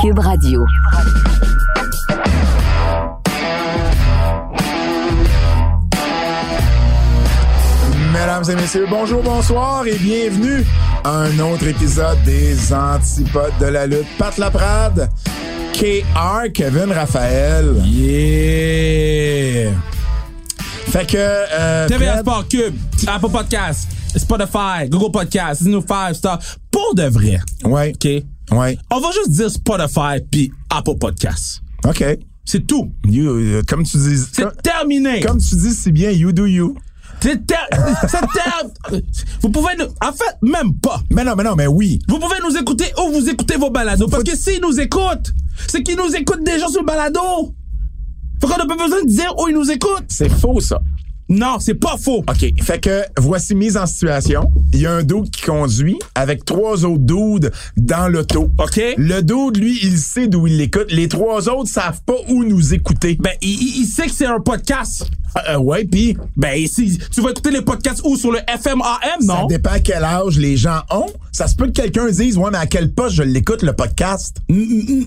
Cube Radio. Mesdames et messieurs, bonjour, bonsoir et bienvenue à un autre épisode des Antipodes de la lutte. Pat Laprade, KR, Kevin Raphaël. Yeah! Fait que... Euh, TVA Fred- Sport Cube, Apple Podcast, Spotify, Google Podcast, nous 5 Star. Pour de vrai, Ouais, OK? ouais, On va juste dire Spotify puis Apple Podcast. OK. C'est tout. You, euh, comme tu dis... C'est terminé. comme tu dis si bien, you do you. C'est ter- c'est ter- Vous pouvez nous... En fait, même pas. Mais non, mais non, mais oui. Vous pouvez nous écouter où vous écoutez vos balados. Parce que s'ils nous écoutent, c'est qu'ils nous écoutent déjà sur le balado. Faut qu'on n'a pas besoin de dire où ils nous écoutent. C'est faux, ça. Non, c'est pas faux. OK. Fait que voici mise en situation. Il y a un dude qui conduit avec trois autres dudes dans l'auto. OK? Le dude, lui, il sait d'où il l'écoute. Les trois autres savent pas où nous écouter. Ben, il, sait que c'est un podcast. Euh, euh, ouais, puis Ben, si tu vas écouter les podcasts où? Sur le FMAM, ça non? dépend quel âge les gens ont. Ça se peut que quelqu'un dise, ouais, mais à quel poste je l'écoute, le podcast? Mm, mm, mm,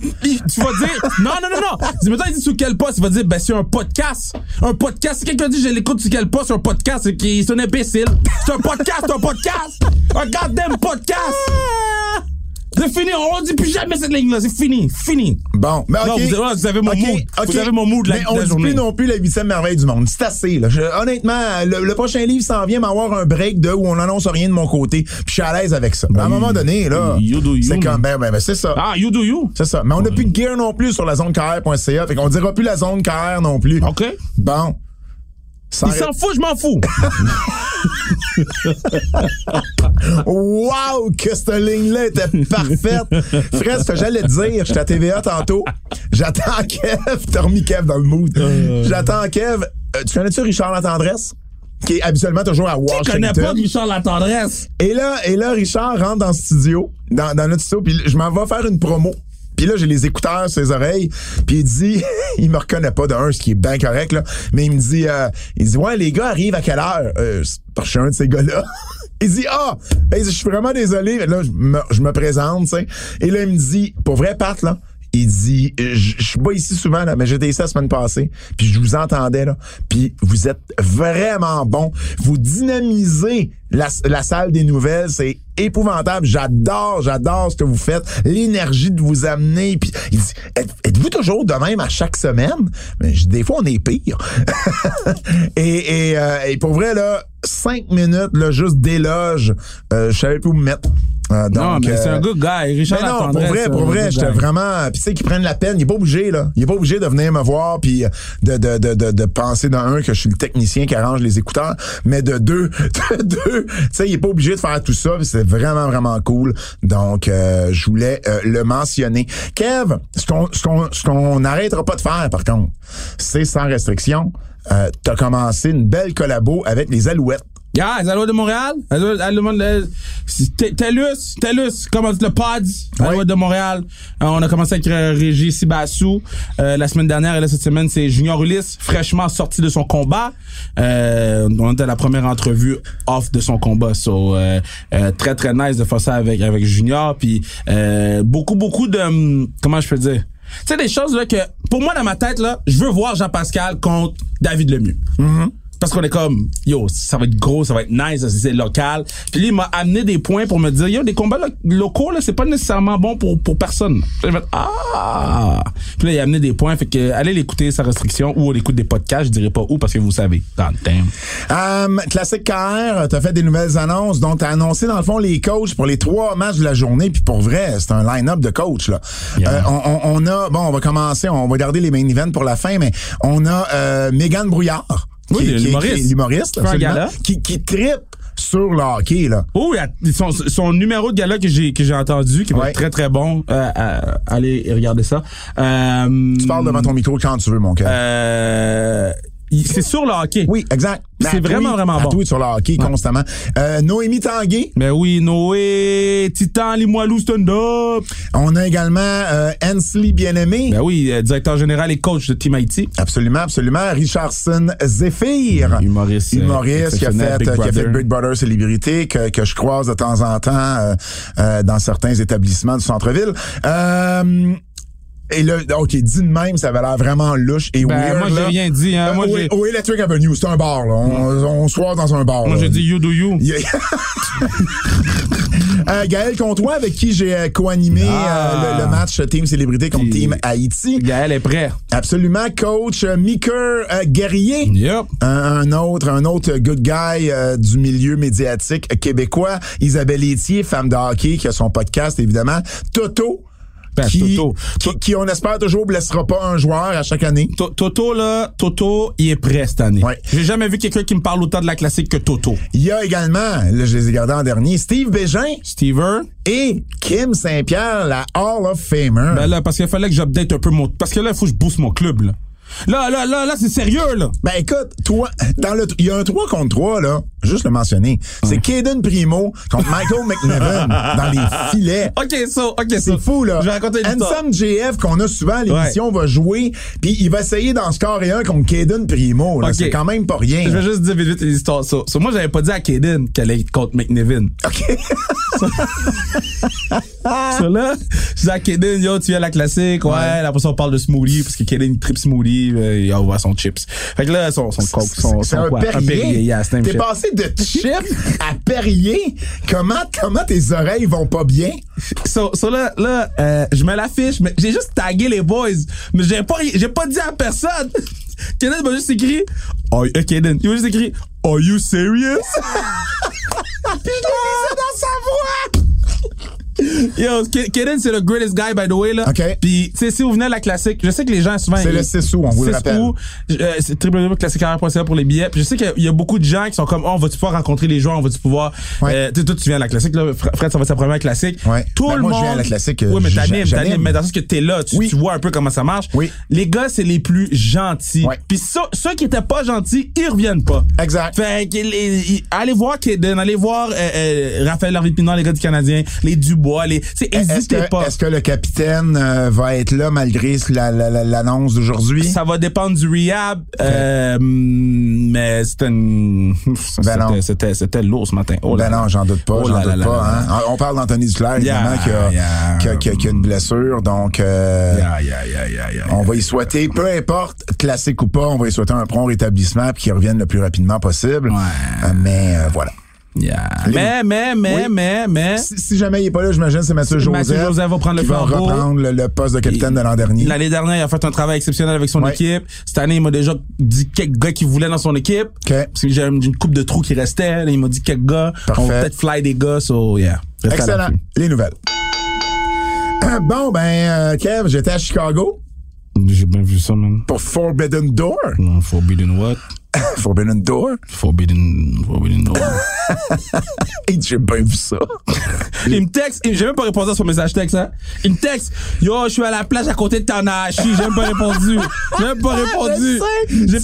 Tu vas dire, non, non, non, non. Dis, mettons, il dit sur quel poste, il va dire, ben, c'est un podcast. Un podcast. Si quelqu'un dit, je l'écoute sur quel poste, un podcast, c'est qu'il c'est un imbécile. C'est un podcast, un podcast. Un goddamn podcast. C'est fini, on dit plus jamais cette ligne-là, c'est fini, fini. Bon, mais OK. Non, vous avez- vous avez mon mood. Vous avez mon mood de la- Mais on la dit journée. plus non plus la huitième merveille du monde. C'est assez, là. Je- honnêtement, le, le prochain livre s'en vient m'avoir un break de où on annonce rien de mon côté. Puis je suis à l'aise avec ça. à un moment donné, là. you do you, C'est comme, ben, ben, ben, c'est ça. Ah, you do you. C'est ça. Mais on n'a plus de gear non plus sur la zone KR.ca. Fait qu'on dira plus la zone KR non plus. OK. Bon. Il s'en fout, je m'en fous. Wow, que cette ligne-là était parfaite. Fred, ce que j'allais te dire, j'étais à TVA tantôt. J'attends Kev. T'as remis Kev dans le mood. J'attends Kev. Euh, tu connais-tu Richard Latendresse? Qui est habituellement toujours à Je Washington. connais pas Richard La Tendresse? Et là, et là, Richard rentre dans le studio, dans, dans notre studio, puis je m'en vais faire une promo. Puis là, j'ai les écouteurs sur les oreilles, puis il dit, il me reconnaît pas d'un, ce qui est bien correct, là, mais il me dit, euh, il dit, ouais, les gars arrivent à quelle heure? Euh, je suis un de ces gars-là. Il dit, ah, ben, je suis vraiment désolé. Là, je me, je me présente, tu sais. Et là, il me dit, pour vrai, Pat, là, il dit, je je suis pas ici souvent, là, mais j'étais ici la semaine passée, puis je vous entendais, là, puis vous êtes vraiment bon. Vous dynamisez la, la salle des nouvelles, c'est épouvantable. J'adore, j'adore ce que vous faites, l'énergie de vous amener. Puis il dit, Êtes- êtes-vous toujours de même à chaque semaine? Mais je des fois, on est pire. et, et, euh, et pour vrai, là, cinq minutes, là, juste d'éloge, euh, je savais plus où me mettre. Euh, Non, donc, mais c'est euh, un good guy. Richard mais non, pour vrai, pour vrai, j'étais vraiment. Puis tu sais, qu'ils prennent la peine, il est pas obligé, là. Il est pas obligé de venir me voir, puis de, de, de, de, de penser dans un que je suis le technicien qui arrange les écouteurs, mais de deux, de deux, tu sais, il est pas obligé de faire tout ça, c'est vraiment, vraiment cool. Donc, euh, je voulais euh, le mentionner. Kev, ce qu'on ce qu'on n'arrêtera pas de faire, par contre, c'est sans restriction. Euh, T'as commencé une belle collabo avec les Alouettes. Yeah, les Alouettes de Montréal? TELUS, TELUS, comment le PODS, Alouettes de Montréal? Euh, on a commencé avec euh, Régis Sibassou euh, la semaine dernière et là, cette semaine, c'est Junior Ulysse, fraîchement sorti de son combat. Euh, on était à la première entrevue off de son combat. So, euh, euh, très, très nice de faire ça avec, avec Junior. Puis euh, beaucoup, beaucoup de... hum, Comment je peux dire? Tu sais, des choses là que, pour moi, dans ma tête, là, je veux voir Jean-Pascal contre David Lemieux. Parce qu'on est comme, yo, ça va être gros, ça va être nice, c'est local. Puis lui, il m'a amené des points pour me dire, yo, des combats lo- locaux, là, c'est pas nécessairement bon pour, pour personne. Puis fait, ah! Puis là, il a amené des points, fait que, allez l'écouter sans restriction, ou on écoute des podcasts, je dirais pas où, parce que vous savez. Dans le thème. Um, Classique KR, t'as fait des nouvelles annonces, donc t'as annoncé dans le fond les coachs pour les trois matchs de la journée, puis pour vrai, c'est un line-up de coachs là. Yeah. Euh, on, on- a, bon, on va commencer, on va garder les main events pour la fin, mais on a euh, Mégane Brouillard. Oui, l'humoriste. l'humoriste, qui, qui trippe sur le hockey, là. Oh, il y a son, son numéro de gala que j'ai que j'ai entendu, qui va Ouais. être très très bon. Euh, euh, allez regarder ça. Euh, Tu parles devant ton micro quand tu veux, mon cœur. C'est sur le hockey. oui, exact. c'est vraiment, vraiment bon. tweet sur le hockey constamment. Euh, Noémie Tanguay. Mais oui, Noé, Titan, Limoilou, stand up. On a également euh, Hensley Bien-Aimé. Ben oui, euh, directeur général et coach de Team Haïti. Absolument, absolument. Richardson Zephyr. Humoriste, euh, Humoriste qui a fait, Big qui a fait. Big Brother Célébrité, que, que je croise de temps en temps euh, euh, dans certains établissements du centre-ville. Euh, et là, OK, dit de même, ça avait l'air vraiment louche et Ben, weird. moi, j'ai rien dit, hein. Euh, Moi, j'ai- au Electric Avenue, c'est un bar, là. On, on se croise dans un bar. Moi, j'ai dit you do you. Il y a- Euh, Gaël Comtois, avec qui j'ai euh, co-animé Ah. euh, le, le match Team Célébrité contre Puis- Team Haïti. Gaël est prêt. Absolument, coach Miker Guerrier. Yep. Un, un autre, un autre good guy du milieu médiatique québécois. Isabelle Etier, femme de hockey, qui a son podcast, évidemment. Toto. Ben, qui, Toto. Qui, qui, on espère toujours, blessera pas un joueur à chaque année. To- Toto, là, Toto, il est prêt cette année. Ouais. J'ai jamais vu quelqu'un qui me parle autant de la classique que Toto. Il y a également, là, je les ai gardés en dernier, Steve Bégin Stever, et Kim Saint-Pierre, la Hall of Famer. ben là, parce qu'il fallait que j'update un peu mon... Parce que là, il faut que je booste mon club, là. Là, là, là, là, c'est sérieux, là. Ben écoute, toi, dans le, il y a un 3 contre 3, là, juste le mentionner. C'est Caden Primo contre Michael McNevin dans les filets. OK, ça, OK, ça. C'est fou, là. Je vais raconter une histoire. Handsome JF, qu'on a souvent à l'émission, va jouer, puis il va essayer d'en scorer un contre Caden Primo. là. C'est quand même pas rien. Je vais juste dire vite vite l'histoire. Ça, Ça, moi, j'avais pas dit à Kaden qu'elle allait contre McNevin. OK. Ça, là, je dis à Kaden, yo, tu viens à la classique, ouais. Là, Après ça, on parle de smoothie, parce que Kaden, il trip smoothie, euh, il envoie son chips. Fait que là, son, son coke, son, son un quoi? Perrier. yeah, c'est un T'es passé de chip à Perrier? Comment, comment tes oreilles vont pas bien? So, so là, là euh, je me l'affiche, mais j'ai juste tagué les boys. Mais j'ai pas, j'ai pas dit à personne. Kaden m'a juste écrit, oh, euh, Kaden, il m'a juste écrit, Are you serious? Puis je l'ai mis ça dans sa voix. Yo, Kaden, c'est le greatest guy, by the way, là. OK. Puis, tu sais, si vous venez à la classique, je sais que les gens, souvent. C'est le 6 août, on vous le 6 rappelle. euh, c'est www.classiquecarrière.ca pour les billets. Puis je sais qu'il y a beaucoup de gens qui sont comme, oh, on va-tu pouvoir rencontrer les joueurs, on va-tu pouvoir. Ouais. Euh, tu sais, toi, tu viens à la classique, là. Fr- Fred, ça va être sa première classique. Ouais. Tout Ben, le moi, je monde. viens à la classique, euh, Oui, mais t'animes, t'animes. Mais dans le sens que t'es là, tu, Oui. tu vois un peu comment ça marche. Oui. Les gars, c'est les plus gentils. Ouais. Puis ceux, ceux qui étaient pas gentils, ils reviennent pas. Exact. Fait que les- allez voir Kaden, allez voir euh, euh, Raphaël Harvey Pinard, les gars du Canadien, les Dubois, les. Est-ce que, pas. est-ce que le capitaine euh, va être là malgré la- la- la- l'annonce d'aujourd'hui? Ça va dépendre du rehab, euh, mais c'était une... Ben c'était, c'était, lourd ce matin. Oh là Ben non, j'en doute pas, Oh j'en doute là pas. là hein. On parle d'Anthony Duclair, évidemment, Yeah, qui, a, yeah. qui, a, qui a- qui a une blessure, donc euh, Yeah, on va y souhaiter, peu importe, classique ou pas, on va y souhaiter un prompt rétablissement puis qu'il revienne le plus rapidement possible. Ouais. Mais voilà. Yeah. Mais, mais, mais, Oui. mais, mais... Si, si jamais il est pas là, j'imagine c'est Mathieu Joseph. Mathieu Joseph va prendre le qui va flambeau. reprendre le, le poste de capitaine de l'an dernier. L'année dernière, il a fait un travail exceptionnel avec son équipe. Cette année, il m'a déjà dit quelques gars qu'il voulait dans son équipe. OK. Parce que j'ai une coupe de trous qui restait. Il m'a dit quelques gars. Parfait. On va peut-être fly des gars. So, yeah. Excellent. Les nouvelles. Bon, ben, euh, Kev, j'étais à Chicago J'ai bien vu ça, man. pour Forbidden Door. Non, Forbidden what? Forbidden Door? Forbidden, Forbidden Door. J'ai bien vu ça. il me texte, il- j'ai même pas répondu à son message texte, hein. Il me texte, yo, je suis à la plage à côté de Tanahashi, j'ai même pas répondu. J'ai même pas répondu. J'ai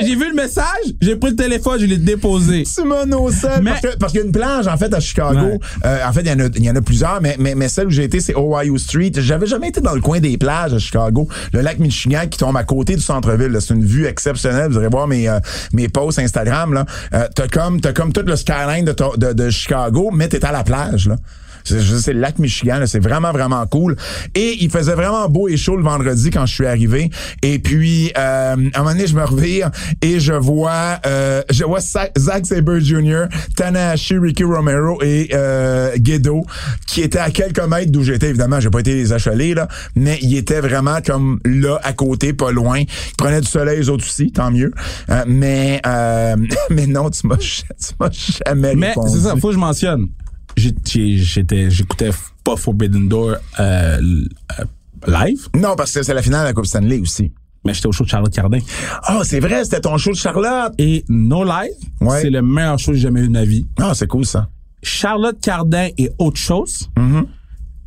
J'ai vu le message, j'ai pris le téléphone, je l'ai déposé. Ocel. Mais- Parce que- parce qu'il y a une plage, en fait, à Chicago. Ouais. Euh, en fait, il y, en a- il y en a plusieurs, mais, mais, mais celle où j'ai été, c'est Ohio Street. J'avais jamais été dans le coin des plages à Chicago. Le lac Michigan qui tombe à côté du centre-ville. C'est une vue exceptionnelle. Vous irez voir mes, euh, mes posts Instagram. là. Euh, t'as comme, t'as comme tout le skyline de, de, de Chicago, mais t'es à la plage. là. C'est le lac Michigan, là, c'est vraiment, vraiment cool. Et il faisait vraiment beau et chaud le vendredi quand je suis arrivé. Et puis, euh, à un moment donné, je me revire et je vois, euh, je vois Zack Sabre Jr., Tanahashi, Ricky Romero et euh, Guedo, qui étaient à quelques mètres d'où j'étais. Évidemment, j'ai pas été les achaler, là, mais ils étaient vraiment comme là, à côté, pas loin. Ils prenaient du soleil, eux autres aussi, tant mieux. Euh, mais, euh, mais non, tu m'as, jamais Mais répondu. c'est ça, faut que je mentionne. J'étais, j'écoutais pas Forbidden Door euh, euh, live. Non, parce que c'est la finale de la Coupe Stanley aussi. Mais j'étais au show de Charlotte Cardin. Ah, c'est vrai, c'était ton show de Charlotte. Et no lie, Ouais. c'est le meilleur show que j'ai jamais eu de ma vie. Ah, c'est cool ça. Charlotte Cardin et autre chose. Mm-hmm.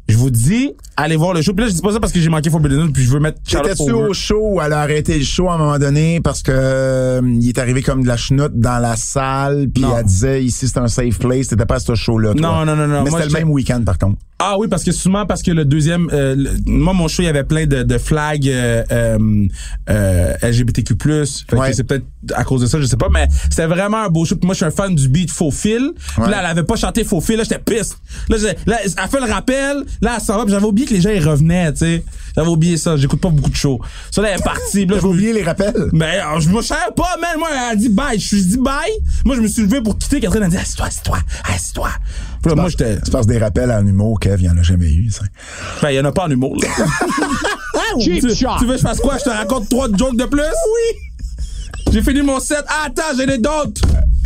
Je vous dis, allez voir le show. Puis là, je dis pas ça parce que j'ai manqué Forbidden Zone, puis je veux mettre Charlotte T'étais-tu au show où elle a arrêté le show à un moment donné parce que euh, il est arrivé comme de la chenoute dans la salle puis elle disait ici c'est un safe place. T'étais pas à ce show-là. Non, non, non, non. Mais c'était le même week-end par contre. Ah oui, parce que souvent, parce que le deuxième, euh, le- moi, mon show, il y avait plein de, de flags euh, euh, euh, LGBTQ+. Fait Ouais. que c'est peut-être à cause de ça, je sais pas, mais c'était vraiment un beau show. Puis moi, je suis un fan du beat Faux Fil. Ouais. là, elle avait pas chanté Faux Fil. Là, j'étais pisse. Là, là, elle fait le rappel. Là, elle s'en va. j'avais oublié que les gens, ils revenaient, tu sais. J'avais oublié ça. J'écoute pas beaucoup de shows. Ça, là, elle est partie. J'ai me- oublié les rappels? mais euh, je me savais pas, man. Moi, elle a dit bye. Je suis dit bye. Moi, je me suis levé pour quitter. Catherine a dit, assieds-toi, assieds-toi, assieds-toi. Puis là, moi, j'étais... Tu passes des rappels en humour, Kev, il y en a jamais eu. ça. Ben, il y en a pas en humour, là. tu, tu veux que je fasse quoi? Je te raconte trois jokes de plus? Oui. J'ai fini mon set. Ah, attends, j'en ai d'autres.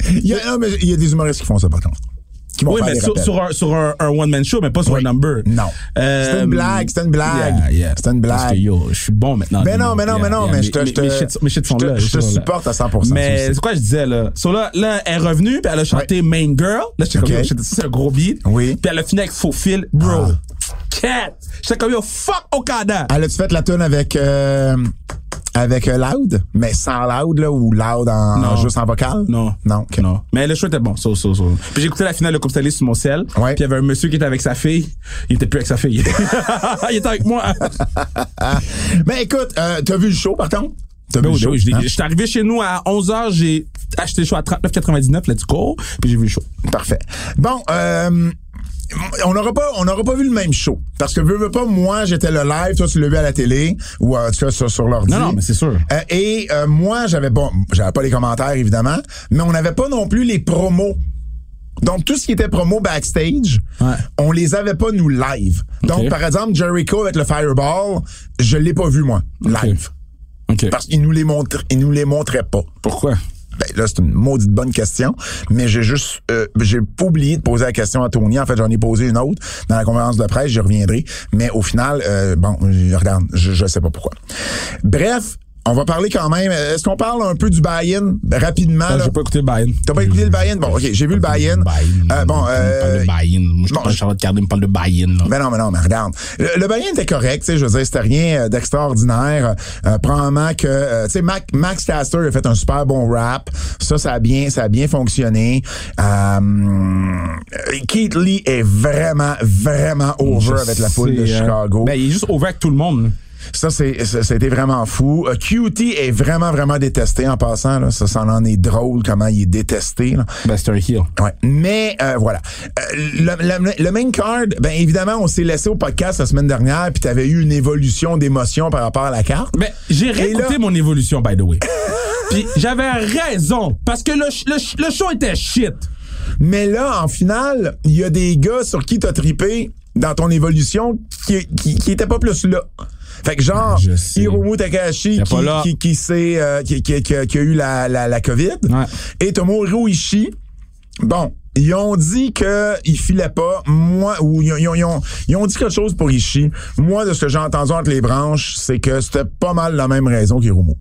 Il y a, non, mais il y a des humoristes qui font ça par contre. Qui vont Oui, faire mais des sur, sur un, sur un, un one-man show, mais pas sur Oui. un number. Non. Euh, C'était une blague, c'était une blague. Yeah, yeah. C'était une Parce que, blague. yo, je suis bon maintenant. Mais non, mais non, mais non, mais je te, mes, je te, mes shit, sont là. je te supporte à 100%. Mais c'est quoi je disais là? So là, là, elle est revenue, puis elle a chanté Main Girl. Là, j'étais comme, c'est un gros beat. Oui. Puis elle a fini avec Faux Fil. Bro. Ah. Cat. J'étais comme, yo, fuck Okada. Elle a-tu fait la tune avec, euh, avec euh, Loud? Mais sans Loud, là, ou Loud en, Non. juste en vocal? Non. Non. Non. Mais le show était bon. So, so, so. Puis j'ai écouté la finale de Coupe Stanley sur mon sel. Ouais. Puis il y avait un monsieur qui était avec sa fille. Il était plus avec sa fille. il était avec moi. Mais écoute, euh, t'as vu le show, par contre? T'as vu Ben le ben show? oui, je hein? je suis arrivé chez nous à 11h, j'ai acheté le show à 39,99, let's go. Puis j'ai vu le show. Parfait. Bon, euh, on n'aura pas, on n'aura pas vu le même show. Parce que veux, veux pas, moi, j'étais le live, toi, tu l'as vu à la télé, ou euh, en tout cas sur, sur l'ordi. Non, non, mais c'est sûr. Euh, et euh, moi, j'avais bon, j'avais pas les commentaires, évidemment, mais on n'avait pas non plus les promos. Donc, tout ce qui était promo backstage, Ouais. on les avait pas, nous, live. Donc, par exemple, Jericho avec le Fireball, je l'ai pas vu, moi, live. Parce qu'il nous les montre, il nous les montrait pas. Pourquoi? Ben là, c'est une maudite bonne question, mais j'ai juste euh, j'ai oublié de poser la question à Tony. En fait, j'en ai posé une autre dans la conférence de presse, j'y reviendrai. Mais au final, euh, bon, regarde, je, je sais pas pourquoi. Bref, on va parler quand même. Est-ce qu'on parle un peu du buy-in rapidement? Là? J'ai pas écouté le buy-in. T'as pas écouté le buy-in? Bon, ok, j'ai vu le buy-in. Euh, bon, euh, parle buy-in. Moi, je bon, parle Charlotte Cardin, me parle de buy-in. là. ben non, mais non, mais regarde. Le, le buy-in était correct, tu sais, je veux dire, c'était rien euh, d'extraordinaire. Euh, probablement que, euh, tu sais, Mac- Max Caster a fait un super bon rap. Ça, ça a bien, ça a bien fonctionné. Euh, Keith Lee est vraiment, vraiment over avec la foule de euh, Chicago. Ben, il est juste over avec tout le monde. Ça, c'est, été vraiment fou. Euh, QT est vraiment, vraiment détesté en passant. Là. Ça, ça en est drôle comment il est détesté. Là. Ben, c'est un heel. Ouais. Mais euh, voilà. Euh, le, le- le main card, ben évidemment, on s'est laissé au podcast la semaine dernière, puis t'avais eu une évolution d'émotion par rapport à la carte. Mais j'ai réécouté là- mon évolution, by the way. Puis j'avais raison, parce que le, le, le show était shit. Mais là, en finale, il y a des gars sur qui t'as tripé dans ton évolution qui, qui, qui étaient pas plus là. Fait que genre. Hiromu Takahashi qui, qui, qui, s'est, euh, qui, qui, qui, a eu la, la, la COVID. Ouais. Et Tomohiro Ishii, bon, ils ont dit que il filait pas. Moi, ou ils ont, ils ont, ils ont, ils ont dit quelque chose pour Ishii. Moi, de ce que j'ai entendu entre les branches, c'est que c'était pas mal la même raison qu'Hiromu.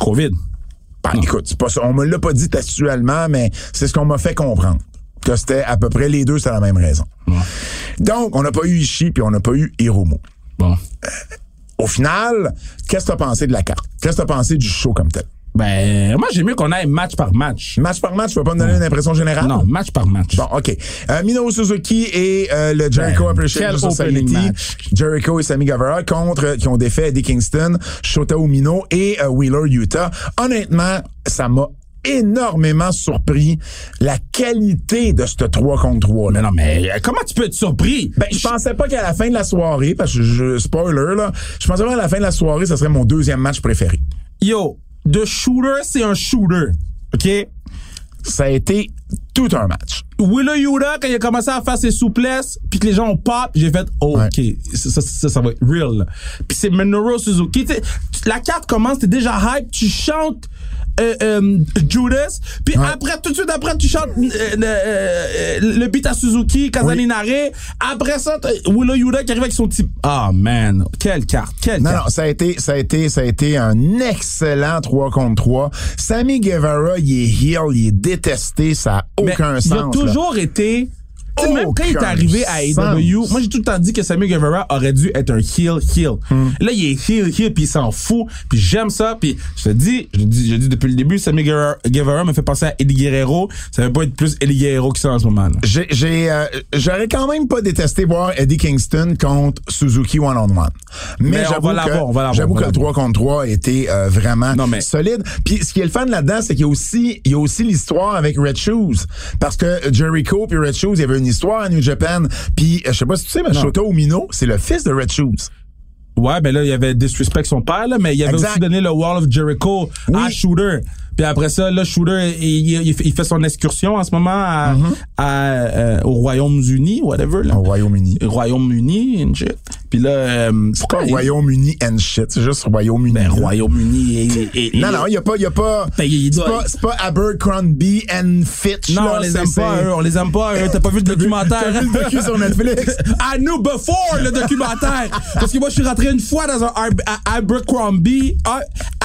Covid. Ben, écoute, c'est pas ça. On me l'a pas dit textuellement, mais c'est ce qu'on m'a fait comprendre. Que c'était à peu près les deux, c'est la même raison. Ouais. Donc, on n'a pas eu Ishii puis on n'a pas eu Hiromu. Bon. Au final, qu'est-ce que t'as pensé de la carte? Qu'est-ce que t'as pensé du show comme tel? Ben, moi, j'ai mieux qu'on aille match par match. Match par match, tu vas pas me donner une impression générale? Non, match par match. Bon, OK. Euh, Minoru Suzuki et euh, le Jericho Ben, Appreciation Society. Jericho et Sammy Guevara contre, qui ont défait Eddie Kingston, Shota Umino et euh, Wheeler Utah. Honnêtement, ça m'a énormément surpris la qualité de ce 3 contre 3 là. Mais non, mais euh, comment tu peux être surpris? Ben, je pensais pas qu'à la fin de la soirée, parce que je, spoiler, là, je pensais pas qu'à la fin de la soirée, ça serait mon deuxième match préféré. Yo, de shooter, c'est un shooter. OK? Ça a été tout un match. Willow Yuta, quand il a commencé à faire ses souplesses, puis que les gens ont pop, j'ai fait, OK, Ouais. ça, ça, ça, ça va être real. Puis c'est Minoru Suzuki. T'sais, la carte commence, t'es déjà hype, tu chantes euh, euh, Judas, puis Ouais. après, tout de suite après, tu chantes euh, euh, euh, le beat à Suzuki, Kazaninare. Après ça, Willow Yuta qui arrive avec son petit... Ah, man, quelle carte, quelle Non, carte. non, ça a été, ça a été, ça a été un excellent 3 contre 3. Sammy Guevara, il est heel, il est détesté, ça Mais il a toujours été. Sais, même quand il est arrivé à AEW, moi j'ai tout le temps dit que Sammy Guevara aurait dû être un heel heel. Hmm. Là il est heel heel puis il s'en fout puis j'aime ça puis je te dis, je dis, je dis depuis le début, Sammy Guevara, Guevara me fait penser à Eddie Guerrero. Ça va pas être plus Eddie Guerrero qui ça en ce moment. J'ai, j'ai, euh, j'aurais quand même pas détesté voir Eddie Kingston contre Suzuki one on one. Mais, Mais j'avoue que, j'avoue que le 3 contre 3 a été euh, vraiment Non, mais- solide. Puis ce qui est le fun là-dedans, c'est qu'il y a aussi, il y a aussi l'histoire avec Red Shoes, parce que Jericho puis Red Shoes, il y avait une histoire à New Japan. Puis euh, je sais pas si tu sais, mais Shota Umino, c'est le fils de Red Shoes. Ouais, ben là il y avait Disrespect son père là, mais il avait Exact. aussi donné le Wall of Jericho à. Shooter. Puis après ça, là, Shooter, il, il- il fait- son excursion en ce moment à, Mm-hmm. à, euh, au Royaume-Uni, whatever. Là. Au Royaume-Uni. Royaume-Uni and shit. Puis là, euh, pourquoi il- Royaume-Uni and shit, c'est juste Royaume-Uni. Ben, Royaume-Uni et, Non, non, il y a pas, y a pas, Ben, c'est pas, c'est pas Abercrombie and Fitch. Non, là, on les aime pas, eux. On les aime pas, eux. T'as pas vu le documentaire? T'as vu le docu sur Netflix? I knew before le documentaire. Parce que moi, je suis rentré une fois dans un Abercrombie. Ar-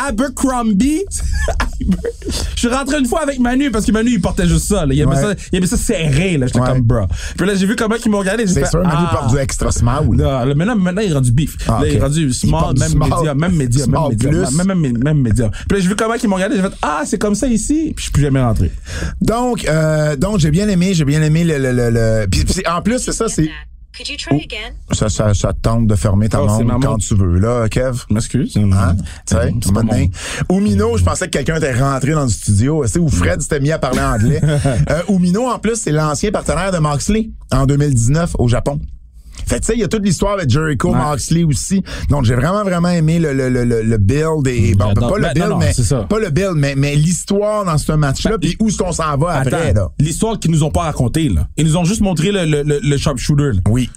Abercrombie. je suis rentré une fois avec Manu parce que Manu, il portait juste ça. Là. Il, aimait Ouais. ça il aimait ça serré. là. J'étais Ouais. comme, bro. Puis là, j'ai vu comment ils m'ont regardé. C'est sûr, Manu ah. porte du extra small. Non, là, maintenant, maintenant, il est rendu beef. Ah, là, il est rendu small, même média, même média, même média, même, même, même média. Puis là, j'ai vu comment ils m'ont regardé, j'ai fait, ah, c'est comme ça ici. Puis je suis plus jamais rentré. Donc, euh, donc j'ai bien aimé, j'ai bien aimé le, le, le, le- puis en plus c'est ça, c'est Could you try again? ça, ça, ça te tente de fermer ta Oh, c'est montre ma quand tu veux là, Kev. Je m'excuse. Hein? Tu sais, mon- Oumino, je pensais que quelqu'un était rentré dans le studio, tu sais, où Fred s'était mis à parler anglais. euh, Oumino, en plus, c'est l'ancien partenaire de Moxley en 2019 au Japon. Fait tu sais, il y a toute l'histoire avec Jericho, Ouais. Moxley aussi. Donc, j'ai vraiment, vraiment aimé le, le, le, le, build et, bon, pas le Ben, build, mais, pas le build, mais, mais l'histoire dans ce match-là, Ben, puis où est-ce qu'on s'en va après, là? l'histoire qu'ils nous ont pas racontée, là. Ils nous ont juste montré le, le, le, le sharpshooter, là. Oui.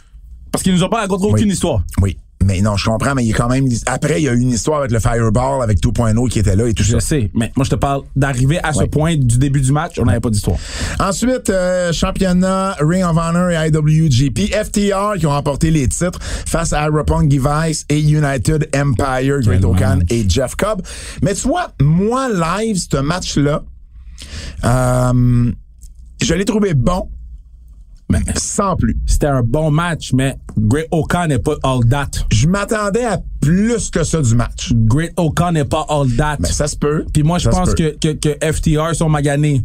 Parce qu'ils nous ont pas raconté aucune histoire. Oui. Mais non, je comprends, mais il y a quand même. Après, il y a eu une histoire avec le Fireball, avec 2.0 qui était là et tout Je ça. sais, mais moi, je te parle d'arriver à ce point du début du match, on n'avait pas d'histoire. Ensuite, euh, championnat Ring of Honor et IWGP, FTR qui ont remporté les titres face à Roppongi Device et United Empire, Great Okan et Jeff Cobb. Mais tu vois, moi, live, ce match-là, euh, je l'ai trouvé bon, Mais sans plus. c'était un bon match, mais Great Okan n'est pas all that. Je m'attendais à plus que ça du match. Great Okan n'est pas all that. Mais ça se peut. Puis moi, je pense que, que, que FTR sont maganés.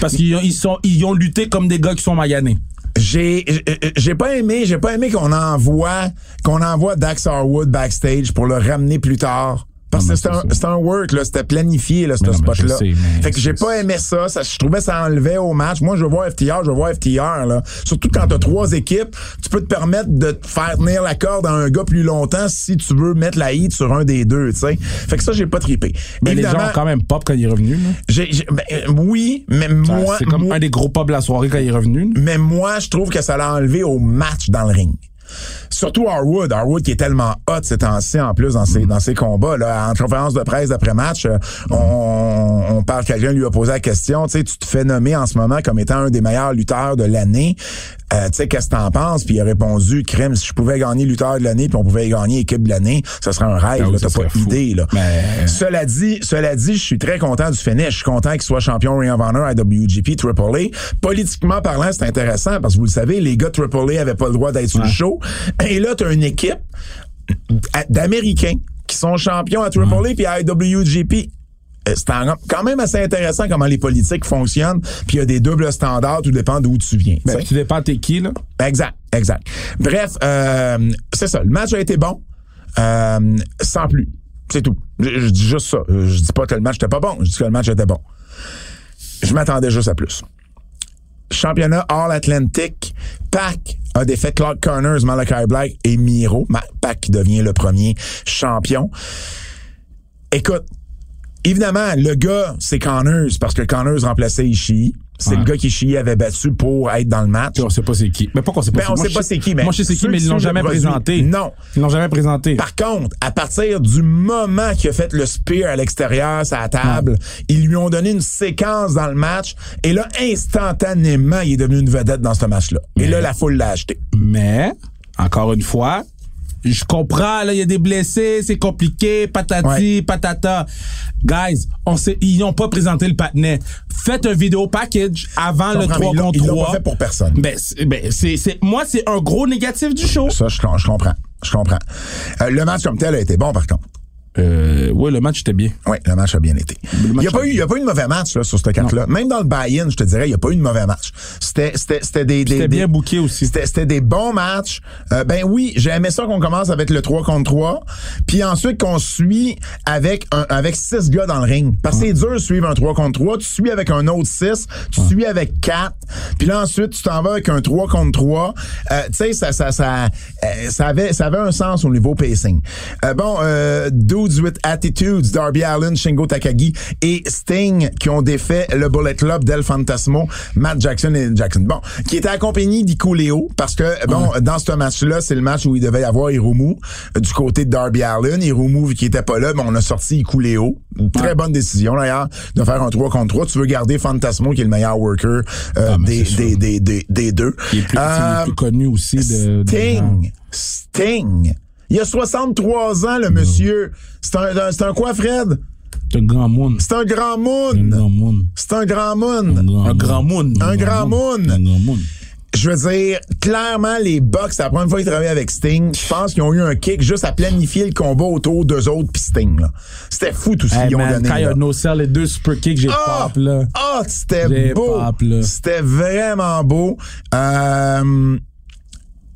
Parce qu'ils ont, ils sont, ils ont lutté comme des gars qui sont maganés. J'ai j'ai- j'ai pas aimé, j'ai pas aimé qu'on envoie qu'on envoie Dax Harwood backstage pour le ramener plus tard. Parce que c'était un, work, là, c'était planifié, là, ce spot-là. Fait que j'ai pas aimé ça, ça. Je trouvais que ça enlevait au match. Moi, je veux voir FTR, je veux voir FTR, là. Surtout quand t'as trois équipes, tu peux te permettre de te faire tenir la corde à un gars plus longtemps si tu veux mettre la hit sur un des deux, tu sais. Fait que ça, j'ai pas trippé. Mais les gens ont quand même pop quand il est revenu. là. j'ai- j'ai- ben, euh, oui, mais moi, c'est comme moi- un des gros pop de la soirée quand il est revenu. mais moi, je trouve que ça l'a enlevé au match dans le ring. Surtout Harwood. Harwood qui est tellement hot ces temps-ci en plus dans ses, dans ses combats. Là. En conférence de presse d'après-match, euh, on, on parle, quelqu'un lui a posé la question, tu sais, tu te fais nommer en ce moment comme étant un des meilleurs lutteurs de l'année. Euh, tu sais, qu'est-ce que t'en penses? Puis il a répondu, crème, si je pouvais gagner lutteur de l'année puis on pouvait gagner équipe de l'année, ça serait un rêve. Ça T'as pas serait fou. idée. Là. Mais- Cela dit, cela dit, je suis très content du finish. Je suis content qu'il soit champion Ring of Honor à WGP AAA. Politiquement parlant, c'est intéressant parce que vous le savez, les gars de AAA avaient pas le droit d'être sur le show. Et là, t'as une équipe d'Américains qui sont champions à AAA puis à IWGP. Euh, C'est quand même assez intéressant comment les politiques fonctionnent, puis il y a des doubles standards, tout dépend d'où tu viens. Ben, tu dépends t'es qui, là. Exact, exact. Bref, euh, c'est ça. Le match a été bon, euh, sans plus. C'est tout. Je, je dis juste ça. Je dis pas que le match était pas bon. Je dis que le match était bon. Je m'attendais juste à plus. Championnat All Atlantic. Pac a défait Clark Connors, Malachi Black et Miro. Pac devient le premier champion. Écoute, évidemment, le gars, c'est Connors parce que Connors remplaçait Ishii. c'est Ouais. le gars qui avait battu pour être dans le match. Puis on sait pas c'est qui. Mais pourquoi on sait pas Ben, on Moi, sait pas c'est qui, mais Moi, je sais c'est qui, mais ils l'ont jamais produit, présenté. non. Ils l'ont jamais présenté. Par contre, à partir du moment qu'il a fait le spear à l'extérieur, la table, ils lui ont donné une séquence dans le match, et là, instantanément, il est devenu une vedette dans ce match-là. Et là, la foule l'a acheté. Mais, encore une fois, je comprends, là, il y a des blessés, c'est compliqué, patati, Ouais. patata. Guys, on sait, ils n'ont pas présenté le patinet. Faites un vidéo package avant le comprends, 3 mais ils l'ont- contre ils l'ont 3. pas fait pour personne. Ben, c'est, ben, c'est, c'est- moi, c'est un gros négatif du show. Ça, je, je comprends. Je comprends. Euh, le match comme tel a été bon, par contre. Euh, ouais, le match était bien. Oui, le match a bien été. Il n'y a, pas eu- il y a pas eu de mauvais match là, sur cette carte-là. Même dans le buy-in, je te dirais, il n'y a pas eu de mauvais match. C'était des, des bien booké aussi. C'était des bons matchs. Euh, ben oui, j'ai aimé ça qu'on commence avec le 3 contre 3, puis ensuite qu'on suit avec un, avec six gars dans le ring. Parce que c'est dur de suivre un 3 contre 3, tu suis avec un autre 6, tu suis avec 4, puis là ensuite tu t'en vas avec un 3 contre 3. Euh, tu sais ça ça ça euh, ça avait ça avait un sens au niveau pacing. Bon euh, Dudes with Attitudes, Darby Allen, Shingo Takagi et Sting qui ont défait le Bullet Club d'El Fantasmo, Matt Jackson et Jackson. Bon, qui était accompagné d'Ico Leo parce que bon dans ce match-là, c'est le match où il devait y avoir Hiromu euh, du côté de Darby Allen, Hiromu vu qu'il était pas là, mais on a sorti Ico Leo. Très bonne décision d'ailleurs de faire un 3 contre 3. Tu veux garder Fantasmo qui est le meilleur worker euh, Ah, des, des, des, des, des deux. Il est plus, Euh, plus connu aussi de. de- Sting. Il a 63 ans, le monsieur. C'est un, un- c'est un quoi, Fred? C'est un grand moon. C'est un grand moon. C'est un grand moon. un grand moon. Un grand moon. Un grand moon. Je veux dire, clairement, les Bucks, c'est la première fois qu'ils travaillent avec Sting. Je pense qu'ils ont eu un kick juste à planifier le combat autour d'eux autres pis Sting, là. C'était fou tout ce Hey, qu'ils ont donné. quand il y a no les deux super kicks, j'ai Ah! pop, là. Ah, c'était beau. C'était vraiment beau. Euh,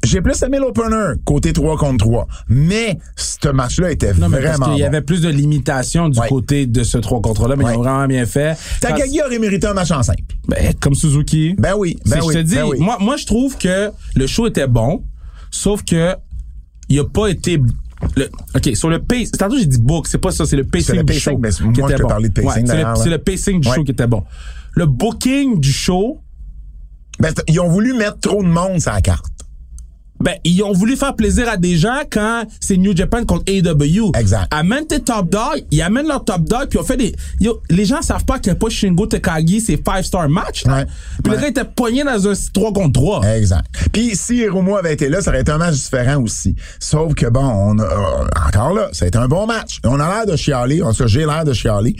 j'ai plus aimé l'opener, côté 3 contre 3. Mais ce match-là était Non, mais parce vraiment qu'il y avait plus de limitations du Ouais. côté de ce 3 contre là, mais Ouais. ils ont vraiment bien fait. Takagi aurait mérité un match en simple. Ben, comme Suzuki. Ben oui, ben oui. Je te dis, ben oui. moi, moi, je trouve que le show était bon, sauf que il a pas été. Le, OK, sur le pace. Tantôt, j'ai dit book, c'est pas ça, c'est le pacing le du pacing, show. mais qui moi, je était bon. parlais de pacing Ouais, c'est, le, c'est ouais. le pacing du show qui était bon. Le booking du show, Ben, ils ont voulu mettre trop de monde sur la carte. Ben, ils ont voulu faire plaisir à des gens quand c'est New Japan contre AEW. Exact. Amène tes top dogs, ils amènent leur top dog, puis on fait des. Yo, les gens savent pas que pas Shingo Takagi, c'est 5-star match. là. Ouais. Puis Ouais. le gars était poigné dans un 3 contre 3. Exact. Puis si Hiromu avait été là, ça aurait été un match différent aussi. Sauf que bon, on a, euh, encore là, ça a été un bon match. On a l'air de chialer. En tout cas, j'ai l'air de chialer.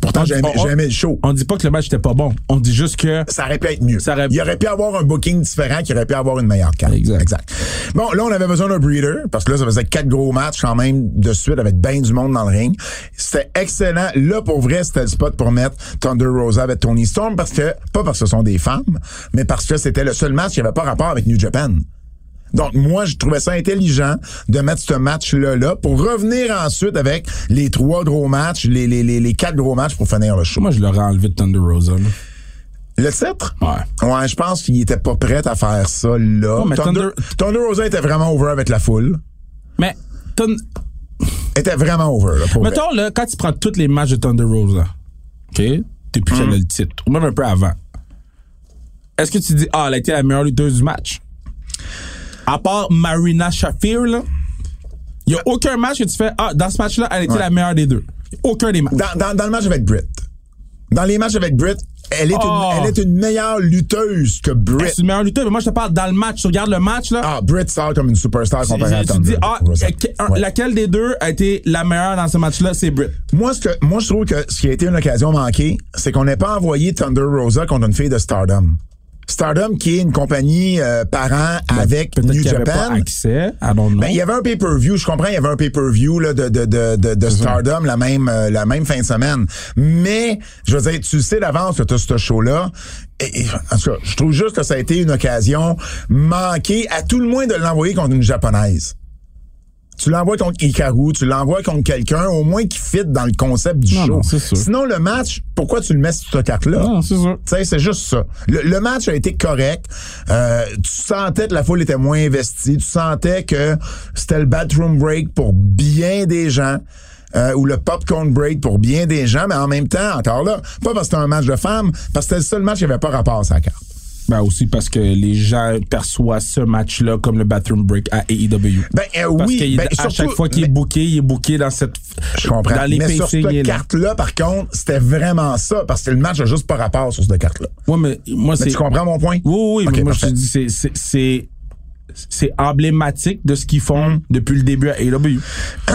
Pourtant, j'ai aimé, On- le show. On dit pas que le match était pas bon. On dit juste que. ça aurait pu être mieux. Ça aurait- Il aurait pu avoir un booking différent qui aurait pu avoir une meilleure carte. Exact. Bon, là, on avait besoin d'un breeder parce que là, ça faisait quatre gros matchs quand même de suite avec bien du monde dans le ring. C'était excellent. Là, pour vrai, c'était le spot pour mettre Thunder Rosa avec Tony Storm parce que, pas parce que ce sont des femmes, mais parce que c'était le seul match qui avait pas rapport avec New Japan. Donc, moi, je trouvais ça intelligent de mettre ce match-là là pour revenir ensuite avec les trois gros matchs, les, les, les, les quatre gros matchs pour finir le show. Moi, je l'aurais enlevé de Thunder Rosa. là. Le titre? Ouais. Ouais, je pense qu'il était pas prêt à faire ça là. Ouais, mais Thunder, Thunder- Thunder Rosa était vraiment over avec la foule. Mais, Thun- Était vraiment over, là, pour vrai. mettons, là, quand tu prends tous les matchs de Thunder Rosa, OK? T'es plus qu'elle a le titre. Ou même un peu avant. Est-ce que tu dis, ah, elle a été la meilleure lutteuse du match? À part Marina Shafir, là, il n'y a aucun match que tu fais, ah, dans ce match-là, elle Ouais. la meilleure des deux. Aucun des matchs. Dans, dans, dans le match avec Britt. Dans les matchs avec Britt, elle est, Oh. une, elle est une meilleure lutteuse que Britt. C'est une meilleure lutteuse, mais moi, je te parle dans le match. Tu regardes le match, là. Ah, Britt sort comme une superstar tu, comparée à tu Thunder dis, ah, Ouais. laquelle des deux a été la meilleure dans ce match-là? C'est Britt. Moi, ce que, moi, je trouve que ce qui a été une occasion manquée, c'est qu'on n'ait pas envoyé Thunder Rosa contre une fille de Stardom. Stardom, qui est une compagnie euh, parent avec New avait Japan. pas accès. Ben, il y avait un pay-per-view, je comprends, il y avait un pay-per-view là, de, de, de, de, de Stardom la même, euh, la même fin de semaine. Mais, je veux dire, tu sais d'avance que tu as ce show-là. Et, et, en tout cas, je trouve juste que ça a été une occasion manquée, à tout le moins de l'envoyer contre une japonaise. Tu l'envoies contre Hikaru, tu l'envoies contre quelqu'un, au moins qui fit dans le concept du Non, show. non, sûr. Sinon, le match, pourquoi tu le mets sur cette carte-là? Non, c'est sûr. Tu sais, c'est juste ça. Le, le match a été correct. Euh, tu sentais que la foule était moins investie. Tu sentais que c'était le bathroom break pour bien des gens. euh, ou le popcorn break pour bien des gens, mais en même temps, encore là, pas parce que c'était un match de femmes, parce que c'était le seul match qui avait pas rapport à sa carte. Ben aussi parce que les gens perçoivent ce match-là comme le bathroom break à AEW. Ben euh, Parce oui, que ben, à chaque fois qu'il est booké, il est booké dans cette. Je comprends. Dans les mais sur cette là. carte-là, par contre, c'était vraiment ça, parce que le match a juste pas rapport sur cette carte-là. Ouais, mais moi, Mais c'est. tu comprends mon point? Oui, oui, Ok, mais moi, je parfait. te dis, c'est, c'est, emblématique de ce qu'ils font Mm. depuis le début à AEW.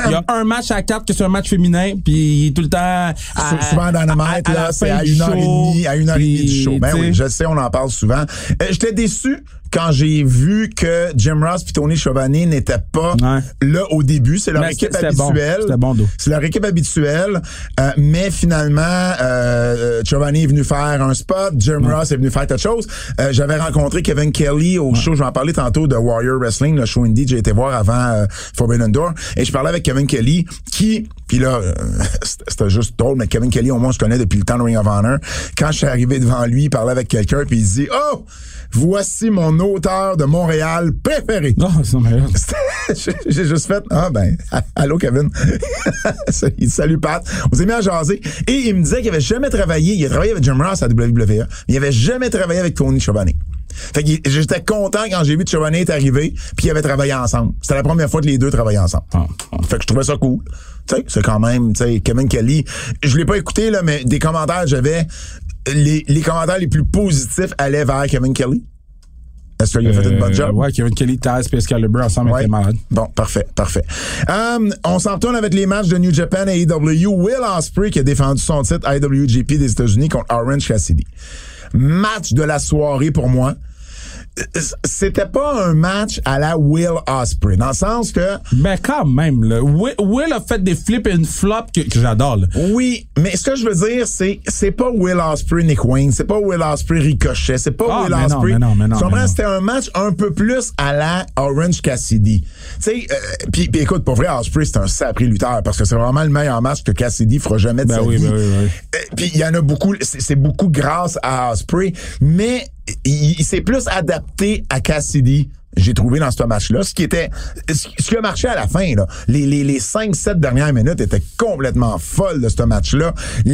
Il y a un match à carte que c'est un match féminin, puis il est tout le temps. à- Sou- souvent dans la là, c'est à une heure et demie, à une heure et demie du show. Ben oui, je sais, on en parle souvent. Euh, J'étais déçu quand j'ai vu que Jim Ross et Tony Schiavone n'étaient pas Ouais. là au début. C'est leur équipe bon. habituelle. C'était bon, d'eau. C'est leur équipe habituelle. Euh, mais finalement, euh, Giovanni est venu faire un spot. Jim Ross est venu faire quelque chose. Euh, J'avais rencontré Kevin Kelly au show, je vais en parler tantôt, de Warrior Wrestling, le show indie que j'ai été voir avant euh, Forbidden Door. Et je parlais avec Kevin Kelly qui, puis là, euh, c'était c'était juste drôle, mais Kevin Kelly, au moins, je connais depuis le temps de Ring of Honor. Quand je suis arrivé devant lui, il parlait avec quelqu'un, puis il dit « Oh! Voici mon auteur de Montréal préféré! » Non, là, J'ai juste fait ah ben allô Kevin. Il dit salut Pat. On s'est mis à jaser. Et il me disait qu'il avait jamais travaillé il a travaillé avec Jim Ross à WWE mais il avait jamais travaillé avec Tony Schiavone fait que j'étais content quand j'ai vu que Schiavone est arrivé puis ils avaient travaillé ensemble. C'était la première fois que les deux travaillaient ensemble. Ah, ah. fait que je trouvais ça cool. Tu sais c'est quand même tu sais Kevin Kelly. Je l'ai pas écouté là mais des commentaires j'avais les, les commentaires les plus positifs allaient vers Kevin Kelly? Est-ce qu'il a fait une bonne Euh, job Ouais, Kevin Kelly, Taz, puis Excalibur ensemble Ouais. étaient malades. Bon, parfait, parfait. Um, on s'en retourne avec les matchs de New Japan et AEW. Will Ospreay qui a défendu son titre IWGP des États-Unis contre Orange Cassidy. Match de la soirée pour moi. C'était pas un match à la Will Ospreay, dans le sens que Ben, quand même, là. Will, Will a fait des flips et une flop que, que j'adore, oui, mais ce que je veux dire, c'est c'est pas Will Ospreay Nick Wayne, c'est pas Will Ospreay Ricochet, c'est pas Ah, Will mais non, mais non, mais non, Tu comprends? C'était un match un peu plus à la Orange Cassidy. Tu sais, euh, puis écoute, pour vrai, Ospreay c'est un sacré lutteur parce que c'est vraiment le meilleur match que Cassidy fera jamais de Ben sa oui, vie. ben oui, oui. Euh, Puis il y en a beaucoup, c'est beaucoup grâce à Ospreay, mais il, s'est plus adapté à Cassidy. J'ai trouvé dans ce match-là, ce qui était, ce qui a marché à la fin, là. Les, les, les 5-7 dernières minutes étaient complètement folles de ce match-là.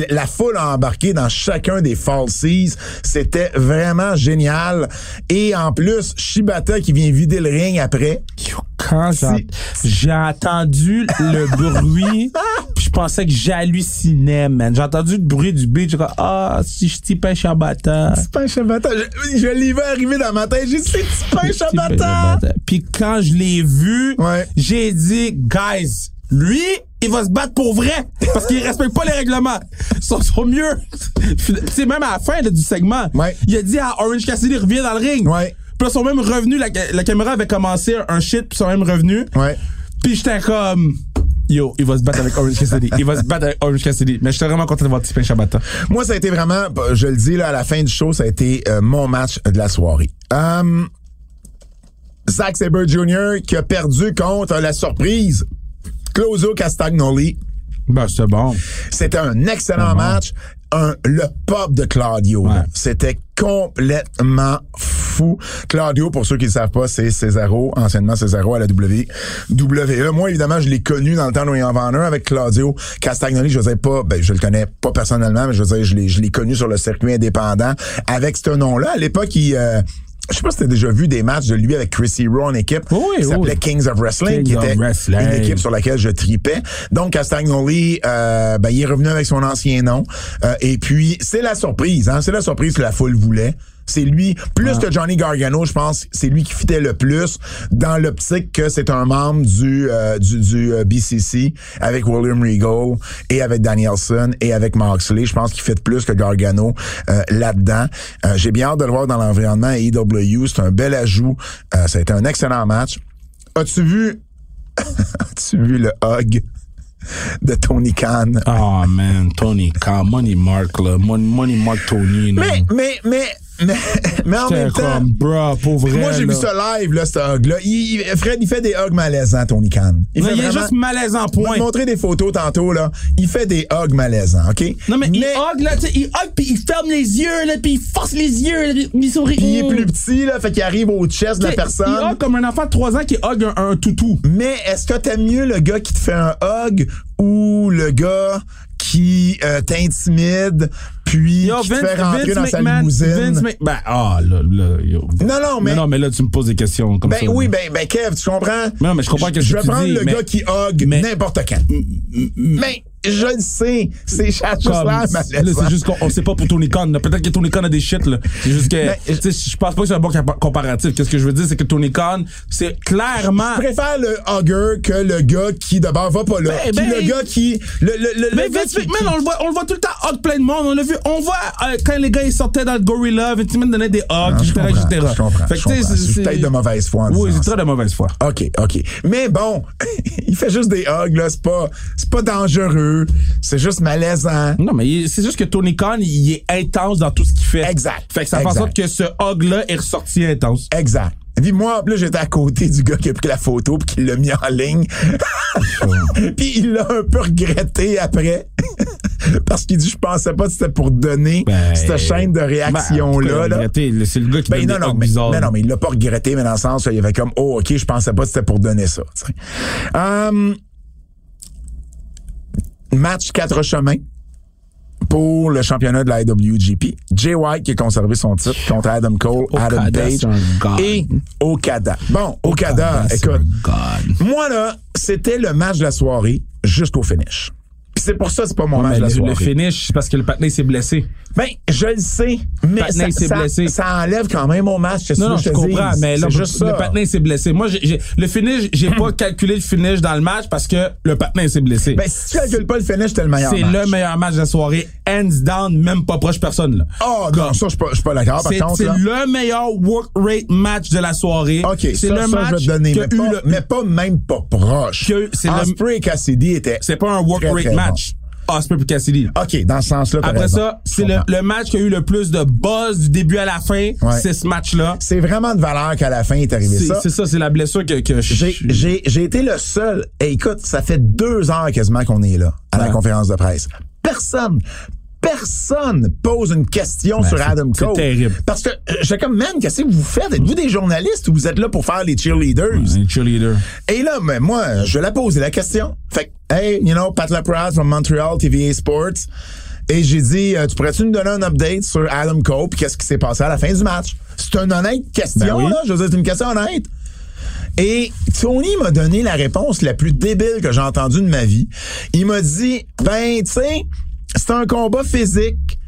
La foule a embarqué dans chacun des falsies. C'était vraiment génial. Et en plus, Shibata qui vient vider le ring après. Quand j'ai, entendu le bruit, puis je pensais que j'hallucinais, man. J'ai entendu le bruit du beat, j'ai dit, ah, si je Shabata. C'est pas un Shibata. Je, je l'ai vu arriver dans ma tête. J'ai dit, c'est pas un Shibata. Puis quand je l'ai vu, Ouais. j'ai dit, guys, lui, il va se battre pour vrai parce qu'il respecte pas les règlements. Ils sont, sont mieux. sais, même à la fin là, du segment, Ouais. il a dit à Orange Cassidy, reviens dans le ring. Ouais. Puis là, ils sont même revenus, la, la caméra avait commencé un shit, puis ils sont même revenus. Ouais. Puis j'étais comme, yo, il va se battre avec Orange Cassidy. il va se battre avec Orange Cassidy. Mais j'étais vraiment content de voir Tipin Shabata. Moi, ça a été vraiment, je le dis là, à la fin du show, ça a été euh, mon match de la soirée. Um, Zack Sabre Jr. qui a perdu contre la surprise Claudio Castagnoli. Ben, c'est bon. C'était un excellent bon. match. Un, le pop de Claudio. Ouais. C'était complètement fou. Claudio, pour ceux qui ne savent pas, c'est Cesaro, anciennement Cesaro à la WWE. Moi, évidemment, je l'ai connu dans le temps de Ring of Honor avec Claudio Castagnoli. Je dire pas, ben, je le connais pas personnellement, mais je veux dire, je l'ai, je l'ai connu sur le circuit indépendant avec ce nom-là. À l'époque, il, euh, je sais pas si t'as déjà vu des matchs de lui avec Chris Hero en équipe. Oui, qui oui. s'appelait Kings of Wrestling, qui était Wrestling. une équipe sur laquelle je tripais. Donc Castagnoli, euh, ben, il est revenu avec son ancien nom. Euh, et puis c'est la surprise, hein, c'est la surprise que la foule voulait. C'est lui, plus que Johnny Gargano, je pense, c'est lui qui fitait le plus dans l'optique que c'est un membre du euh, du, du euh, BCC avec William Regal et avec Danielson et avec Moxley. Je pense qu'il fit plus que Gargano euh, là-dedans. Euh, J'ai bien hâte de le voir dans l'environnement AEW. C'est un bel ajout. Euh, ça a été un excellent match. As-tu vu As-tu vu le hug de Tony Khan? Oh man, Tony Khan, Money Mark, là. Money, Money Mark Tony. là. Mais, mais, mais, mais, mais en même temps, comme, bro, pour vrai. moi, j'ai vu ça live, là, ce hug-là. Fred, il fait des hugs malaisants, Tony Khan. Il Non, fait il est juste malaisant, Je vais point. te montrer des photos tantôt, là. Il fait des hugs malaisants, OK? Non, mais, il hug, là, tu sais, il hug, puis il ferme les yeux, là, puis il force les yeux, là, puis il sourit. Puis il est plus petit, là, fait qu'il arrive au chest de la personne. Il hug comme un enfant de 3 ans qui hug un, un toutou. Mais est-ce que t'aimes mieux le gars qui te fait un hug ou le gars qui euh, t'intimide puis Yo, qui te Vince, fait rentrer Vince dans sa McMahon, limousine? Vince Mc- Ben, ah, là, là, yo. Non, non, mais... Non, non, mais là, tu me poses des questions comme ben ça. oui, ben, ben Kev, tu comprends? Non, mais je comprends qu'est-ce Je que vais prendre dis, le mais- gars qui hug mais- n'importe quand. Mais je le sais, c'est juste là, c'est juste qu'on on sait pas pour Tony Khan. Peut-être que Tony Khan a des shit, là. C'est juste que, je pense pas que c'est un bon compa- comparatif. Qu'est-ce que je veux dire, c'est que Tony Khan, c'est clairement. Je préfère le hugger que le gars qui d'abord va pas là. Ben, ben- le gars qui. Le, le, le, Mais gars qui- on le voit, on le voit tout le temps hug plein de monde. On l'a vu, on voit euh, quand les gars ils sortaient dans le Gorilla, Vince McMahon donnait des hugs, etc., etc. je comprends, Fait que. C'est peut-être de mauvaise foi Oui, c'est très de mauvaise foi. OK, OK. Mais bon, il fait juste des hugs, là. C'est pas, c'est pas dangereux. C'est juste malaisant. Non, mais c'est juste que Tony Khan, il est intense dans tout ce qu'il fait. Exact. Fait que ça fait en sorte que ce hug-là est ressorti intense. Exact. Puis moi, plus, j'étais à côté du gars qui a pris la photo puis qui l'a mis en ligne. puis il l'a un peu regretté après. Parce qu'il dit, je pensais pas que c'était pour donner Ben, cette chaîne de Ben, réaction-là. pourquoi là. C'est le gars qui Ben non, non, mais, bizarres. mais non, mais il l'a pas regretté, mais dans le sens, il y avait comme, oh, ok, je pensais pas que c'était pour donner ça. Hum, match quatre chemins pour le championnat de la IWGP. Jay White qui a conservé son titre contre Adam Cole, Adam Page et Okada. Bon, Okada, écoute, moi là, c'était le match de la soirée jusqu'au finish. C'est pour ça que c'est pas mon match de la le, soirée. le finish, c'est parce que le patin s'est blessé. Ben, je le sais, mais ça, blessé. ça enlève quand même mon match. Non, non, je comprends, mais là, c'est juste le patin s'est blessé. Moi, le finish, j'ai pas calculé le finish dans le match parce que le patin s'est blessé. Ben, si tu calcules pas le finish, c'était le meilleur c'est match. le meilleur match de la soirée, hands down, même pas proche personne, là. Oh, non, ça, je suis pas, pas d'accord, par C'est, contre. c'est le meilleur work rate match de la soirée. OK, c'est le ça, je vais match te donner, qui mais eu pas, le- mais pas même pas proche. C'est le- Osprey et Cassidy étaient... c'est pas un work rate très match. Osprey puis Cassidy. OK, dans ce sens-là, Après raison. ça, c'est le, match qui a eu le plus de buzz du début à la fin. Ouais. C'est ce match-là. C'est vraiment de valeur qu'à la fin est arrivé ça. c'est ça, c'est la blessure que, que je- J'ai, été le seul. Et écoute, ça fait deux heures quasiment qu'on est là, à la conférence de presse. Personne, personne pose une question Ben, sur c'est- Adam c'est Cole. terrible. Parce que euh, j'étais comme, man, qu'est-ce que vous faites? Êtes-vous des journalistes ou vous êtes là pour faire les cheerleaders? Un cheerleader. Et là, mais moi, je l'ai posé la question. Fait que, hey, you know, Pat Laprade from Montreal TVA Sports. Et j'ai dit, euh, tu pourrais-tu nous donner un update sur Adam Cole puis qu'est-ce qui s'est passé à la fin du match? C'est une honnête question, Ben oui. là. Je veux dire, c'est une question honnête. Et Tony m'a donné la réponse la plus débile que j'ai entendue de ma vie. Il m'a dit, ben, tu sais, c'est un combat physique.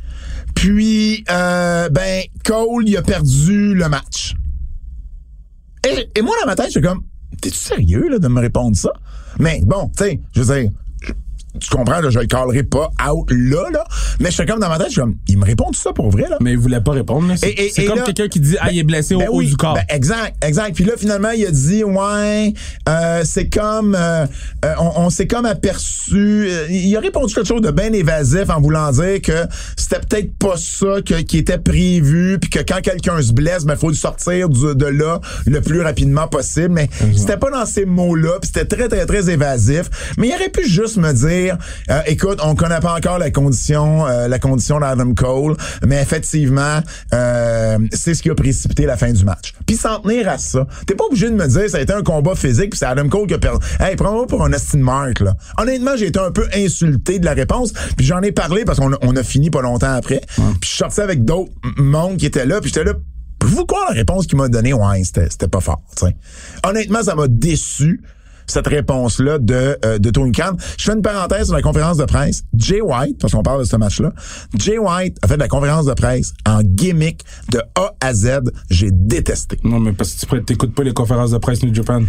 Puis, euh, ben, Cole, il a perdu le match. Et, moi, dans ma tête, j'étais comme, t'es-tu sérieux, là, de me répondre ça? Mais bon, tu sais, je veux dire, je- tu comprends, là, je le calerai pas out là, là. Mais j'étais comme dans ma tête, je suis comme, il me répond tout ça pour vrai, là? Mais il voulait pas répondre. là. C'est, comme quelqu'un qui dit Ah, il est blessé Ben au haut oui, du corps. ben exact, exact. Puis là, finalement, il a dit, ouais, euh, c'est comme, euh, euh, on, on s'est comme aperçu. il a répondu quelque chose de bien évasif en voulant dire que c'était peut-être pas ça que- qui était prévu, puis que quand quelqu'un se blesse, ben faut le sortir du- de là le plus rapidement possible. Mais c'était pas dans ces mots-là, puis c'était très très très évasif. Mais il aurait pu juste me dire, euh, écoute, on connaît pas encore la condition, euh, la condition d'Adam Cole, mais effectivement, euh, c'est ce qui a précipité la fin du match. Puis s'en tenir à ça, t'es pas obligé de me dire ça a été un combat physique, puis c'est Adam Cole qui a perdu. Hey, prends-moi pour un Austin Mark là. Honnêtement, j'ai été un peu insulté de la réponse, puis j'en ai parlé parce qu'on a, on a fini pas longtemps après. Puis je sorti avec d'autres mondes qui étaient là, puis j'étais là. Vous quoi la réponse qu'il m'a donnée? Ouais, c'était, c'était pas fort. tu sais. Honnêtement, ça m'a déçu cette réponse-là de, euh, de Tony Khan. Je fais une parenthèse sur la conférence de presse. Jay White, parce qu'on parle de ce match-là, Jay White a fait de la conférence de presse en gimmick de A à Z. J'ai détesté. Non, mais parce que tu t'écoutes pas les conférences de presse New Japan.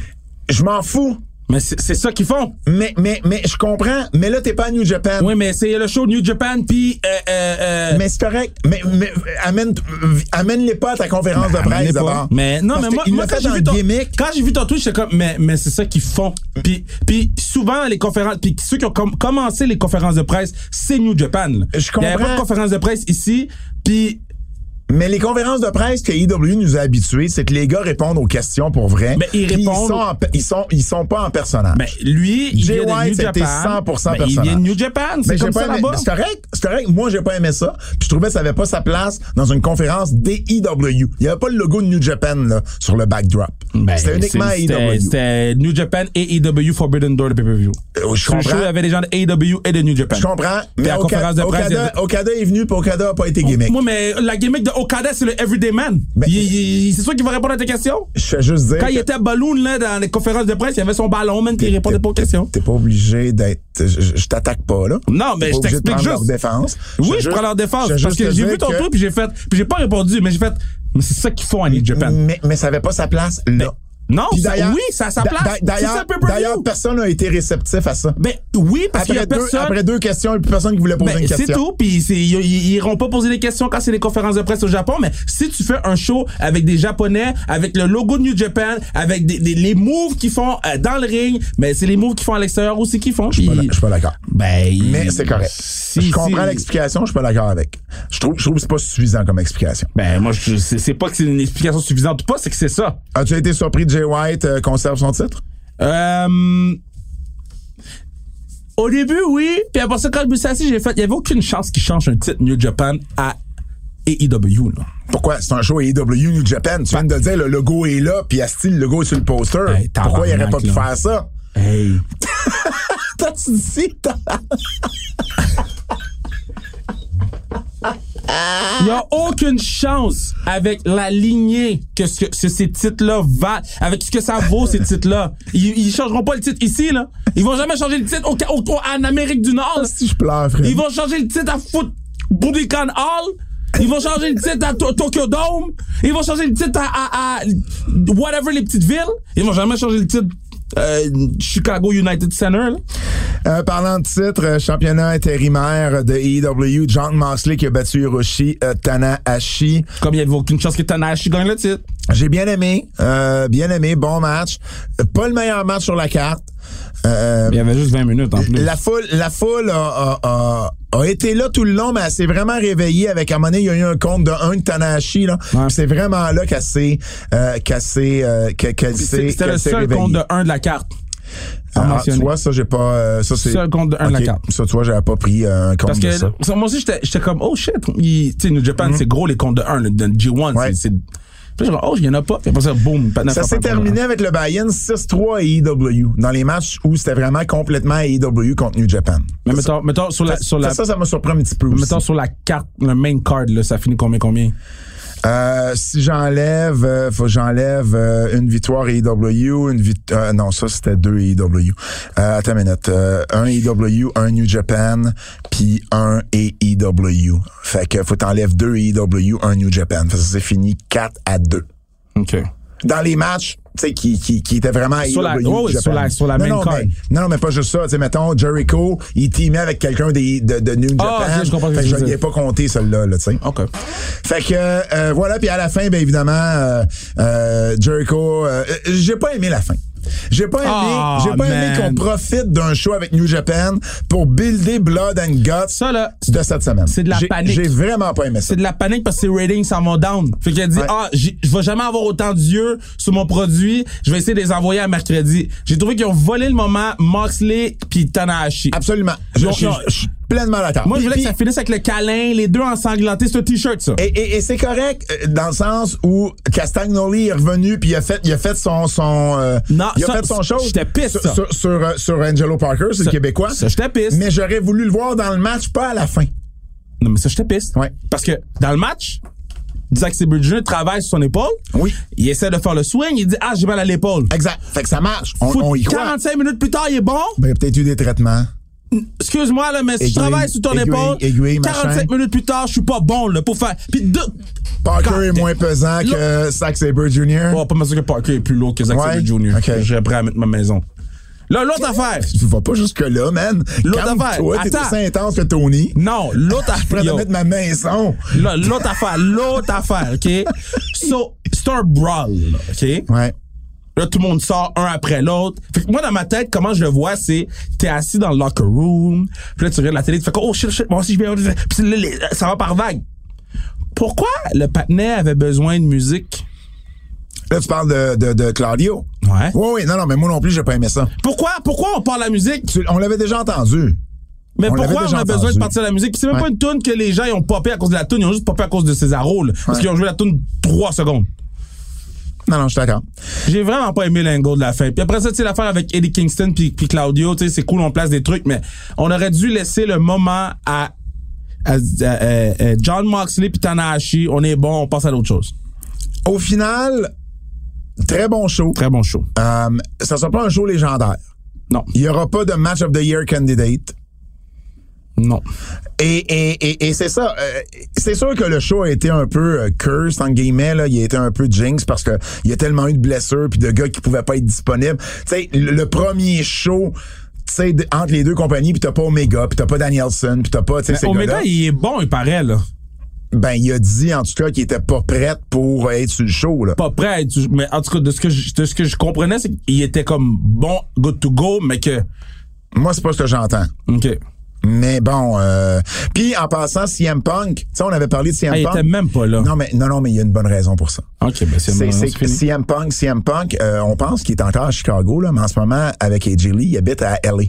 Je m'en fous. Mais c'est, c'est ça qu'ils font. Mais, mais, mais, je comprends. Mais là, t'es pas à New Japan. Oui, mais c'est le show New Japan, puis euh, euh, euh, Mais c'est correct. Mais, mais amène, amène-les pas à ta conférence de presse d'abord. Mais non, Parce mais moi, moi quand j'ai vu ton gimmick. quand j'ai vu ton tweet, j'étais comme mais mais c'est ça qu'ils font. Puis puis souvent les conférences puis ceux qui ont com- commencé les conférences de presse, c'est New Japan. Je Il y avait pas comprends. de conférence de presse ici, puis Mais les conférences de presse que IW nous a habitués, c'est que les gars répondent aux questions pour vrai. Mais ils répondent- Ils sont, en ils sont, ils sont pas en personnage. Ben, lui, il Jay vient de White, New c'était Japan. 100% Ben, il vient de personnage. New Japan, Mais c'est j'ai comme pas ça aimé- là-bas. C'est correct, c'est correct. Moi, j'ai pas aimé ça. Puis je trouvais que ça avait pas sa place dans une conférence des IW. Il y avait pas le logo de New Japan là, sur le backdrop. Ben, c'était uniquement c'est- c'était- AEW. C'était New Japan et AEW Forbidden Door de pay-per-view. Euh, je Sur le show, comprends. il y avait des gens de AEW et de New Japan. Je comprends. Mais la Oka- conférence de presse, il y Okada, est venu, puis Okada a pas été gimmick. Moi, mais la gimmick de Okada, c'est le Everyday Man. Ben- c'est sûr qu'il va répondre à tes questions. Je fais juste dire. Quand que il était à Balloon, là, dans les conférences de presse, il avait son ballon, man, puis il répondait pas aux questions. T'es pas obligé d'être. Je, je- t'attaque pas, là. Non, mais je t'explique prendre leur juste. défense. Oui, je juste- prends leur défense. Parce juste que j'ai vu ton que- truc, puis j'ai fait, puis j'ai pas répondu, mais j'ai fait, mais c'est ça qu'ils font à New Japan. Mais, mais ça avait pas sa place là. Non, ça- oui, ça a sa place. C'est D'ailleurs, personne n'a été réceptif à ça. Ben oui, parce qu'il y a deux, personne. après deux questions, il n'y a plus personne qui voulait poser Ben, une c'est question. tout, puis c'est- ils, ils iront pas poser des questions quand c'est des conférences de presse au Japon, mais si tu fais un show avec des Japonais, avec le logo de New Japan, avec des, des- les moves qu'ils font euh, dans le ring, mais c'est les moves qu'ils font à l'extérieur aussi qu'ils font. Je suis pas d'accord. Ben, Mais c'est correct. si- je comprends si- l'explication, je suis pas d'accord avec. Je trouve, je trouve que c'est pas suffisant comme explication. Ben, moi, je- c'est c'est pas que c'est une explication suffisante ou pas, c'est que c'est ça. As-tu été surpris de Jay White euh, conserve son titre? Euh, au début, oui. Puis après ça, quand assis, j'ai fait, il y avait aucune chance qu'il change un titre New Japan à AEW, là. Pourquoi? C'est un show AEW New Japan. Tu viens de dire, le logo est là, puis Asti, le logo est sur le poster. Hey, Pourquoi il aurait pas pu faire ça? Hey. T'as-tu dit ça? Il n'y a aucune chance avec la lignée que, ce, que ce- ces titres-là valent, avec ce que ça vaut, ces titres-là. Ils, ils changeront pas le titre ici, là. Ils vont jamais changer le titre au, au- au- en Amérique du Nord. Si je pleure, frère. Ils vont changer le titre à Foot Budokan Hall. Ils vont changer le titre à To- Tokyo Dome. Ils vont changer le titre à, à- à whatever les petites villes. Ils vont jamais changer le titre euh, Chicago United Center. Là. Euh, parlant de titre, euh, championnat intérimaire de AEW, John Moxley qui a battu Hiroshi euh, Tanahashi. Comme il n'y avait aucune chance que Tanahashi gagne le titre? J'ai bien aimé, euh, bien aimé, bon match. Pas le meilleur match sur la carte. Euh, Il y avait juste 20 minutes en plus. la foule, la foule a, a- a- a été là tout le long, mais elle s'est vraiment réveillée avec à un moment donné, il y a eu un compte de 1 de Tanahashi, là. Ouais. Puis C'est vraiment là qu'elle s'est, euh, qu'elle s'est, euh, qu'elle s'est, C'est- C'était le seul réveillée. compte de 1 de la carte. Ah, tu vois, ça, j'ai pas, euh, ça, c'est. Seul compte de un de la carte. Ça, tu vois, j'avais pas pris euh, un compte Parce de que ça, moi aussi, j'étais j'étais comme, oh shit. Il- Tu sais, New Japan, c'est gros les comptes de 1, le de G1. Ouais. c'est- c'est- Puis oh, il y en a pas. Puis après ça, boum. Ça s'est terminé avec le buy-in 6-3 à AEW dans les matchs où c'était vraiment complètement AEW contre New Japan. Mais mettons, mettons sur la, sur la, ça, ça m'a surpris un petit peu aussi. mettons sur la carte, le main card, là, ça finit combien, combien? Euh, si j'enlève, euh, faut que j'enlève euh, une victoire AEW, une victoire... non, ça, c'était deux AEW. Euh, attends une minute. Euh, un AEW, un New Japan, puis un AEW. Fait que faut t'enlèves deux AEW, un New Japan. Fait que ça, c'est fini 4 à 2. OK. dans les matchs, sais, qui, qui, qui étaient vraiment Sur la- oh sur la- sur la non, main non, card. mais, non, non, mais pas juste ça. Tu sais, mettons, Jericho, il teamait avec quelqu'un des- de, de New Ah, Japan. ok, je comprends fait que je l'ai pas compté, celle-là, là, tu sais. OK. Fait que, euh, voilà, puis à la fin, ben évidemment, euh, euh, Jericho, euh, euh, j'ai pas aimé la fin. J'ai pas aimé, Ah, j'ai pas aimé qu'on profite d'un show avec New Japan pour builder Blood and Guts Ça, là, de cette semaine. c'est de la J'ai- panique. J'ai vraiment pas aimé ça. c'est de la panique parce que ses ratings s'en vont down. Fait qu'il a dit, Ouais. ah, je vais jamais avoir autant d'yeux sur mon produit. Je vais essayer de les envoyer à mercredi. J'ai trouvé qu'ils ont volé le moment Moxley puis Tanahashi. Absolument. Je, je- non. je suis pleinement d'accord. Moi, je voulais Puis- que ça finisse avec le câlin, les deux ensanglantés. Un t-shirt, ça. Et, et- et c'est correct euh, dans le sens où Castagnoli est revenu puis il a fait il a fait son son euh, Non, il a ça, fait son show j'étais pisse, sur, ça. sur, sur, euh, sur Angelo Parker c'est le québécois ça, j'étais pisse. mais j'aurais voulu le voir dans le match pas à la fin Non, mais ça, j'étais piste. Ouais. Parce que dans le match, Zack Sabre Jr. travaille sur son épaule. Oui. Il essaie de faire le swing. Il dit, ah, j'ai mal à l'épaule. exact fait que ça marche on, y croit 45 minutes plus tard, il est bon. ben, il y a peut-être eu des traitements Excuse-moi, là, mais si je travaille sur ton aiguille, épaule, aiguille, 45 machin. minutes plus tard, je suis pas bon, là, pour faire. Puis deux. Parker Quand- est moins pesant que Zack Sabre Jr. Oh, pas mal sûr que Parker est plus lourd que Zack Ouais? Sabre Jr. Ok. J'ai prêt à mettre ma maison. Là, l'autre affaire. tu vas pas jusque là man L'autre affaire. t'es Attends. aussi intense que Tony Non, l'autre je pourrais affaire. te mettre ma maison L'autre affaire, l'autre affaire, OK? So, c'est un brawl, OK? ouais Là, tout le monde sort un après l'autre. Fait que moi, dans ma tête, comment je le vois, c'est t'es assis dans le locker room, puis là, tu regardes la télé, tu fais oh shit, shit, moi aussi, je vais... Puis là, les- ça va par vague. Pourquoi le patinet avait besoin de musique? Là, tu parles de, de, de Claudio. Ouais. Oui, oui, non, non, mais moi non plus, j'ai pas aimé ça. Pourquoi, pourquoi on parle de la musique? Tu- on l'avait déjà entendu. Mais On pourquoi on a besoin entendu. de partir de la musique? Puis c'est même Ouais. pas une tune que les gens ils ont popé à cause de la tune, ils ont juste popé à cause de Césaro, là. Parce Ouais. qu'ils ont joué la tune trois secondes. Non, non, je suis d'accord. J'ai vraiment pas aimé l'angle de la fin. Puis après ça, tu sais, l'affaire avec Eddie Kingston puis, puis Claudio, tu sais, c'est cool, on place des trucs, mais on aurait dû laisser le moment à, à- à- à- à John Moxley puis Tanahashi. On est bon, on passe à d'autres choses. Au final, très bon show. Très bon show. Euh, ça sera pas un show légendaire. Non. Il y aura pas de match of the year candidate. Non. Et, et, et, et c'est ça. euh, c'est sûr que le show a été un peu euh, cursed, en guillemets. Là. Il a été un peu jinx parce que il y a tellement eu de blessures puis de gars qui pouvaient pas être disponibles. Tu sais, le, le premier show, tu sais, entre les deux compagnies, puis t'as pas Omega, puis t'as pas Danielson, puis t'as pas, ces Omega, il est bon, il paraît, là. Ben, il a dit, en tout cas, qu'il était pas prêt pour être sur le show, là. Pas prêt à être, mais en tout cas, de ce que je, de ce que je comprenais, c'est qu'il était comme bon, good to go, mais que, Moi, c'est pas ce que j'entends. OK. Mais bon, euh, puis en passant, CM Punk, tu sais, on avait parlé de CM Ah, il Punk. était même pas là. Non, mais non, non, mais il y a une bonne raison pour ça. OK, ben c'est bon, c'est. CM Punk, CM Punk, euh, on pense qu'il est encore à Chicago, là, mais en ce moment, avec AJ Lee, il habite à LA.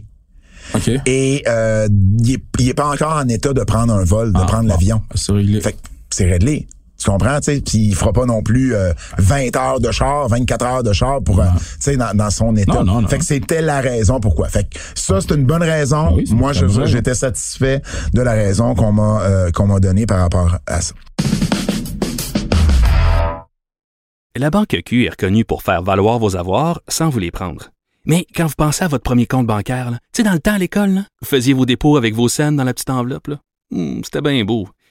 OK. Et euh, il, est, il est pas encore en état de prendre un vol, de Ah, prendre l'avion. C'est réglé. Fait que c'est réglé. Tu comprends, tu sais, puis il fera pas non plus euh, 20 heures de char, 24 heures de char pour, euh, tu sais, dans, dans son état. Non, non, non. Fait que c'était la raison pourquoi. Fait que ça, c'est une bonne raison. Oui, c'est Moi, je- raison. j'étais satisfait de la raison qu'on m'a euh, qu'on m'a donnée par rapport à ça. La Banque Q est reconnue pour faire valoir vos avoirs sans vous les prendre. Mais quand vous pensez à votre premier compte bancaire, là, tu sais, dans le temps à l'école, là, vous faisiez vos dépôts avec vos scènes dans la petite enveloppe, là. Hmm, c'était bien beau.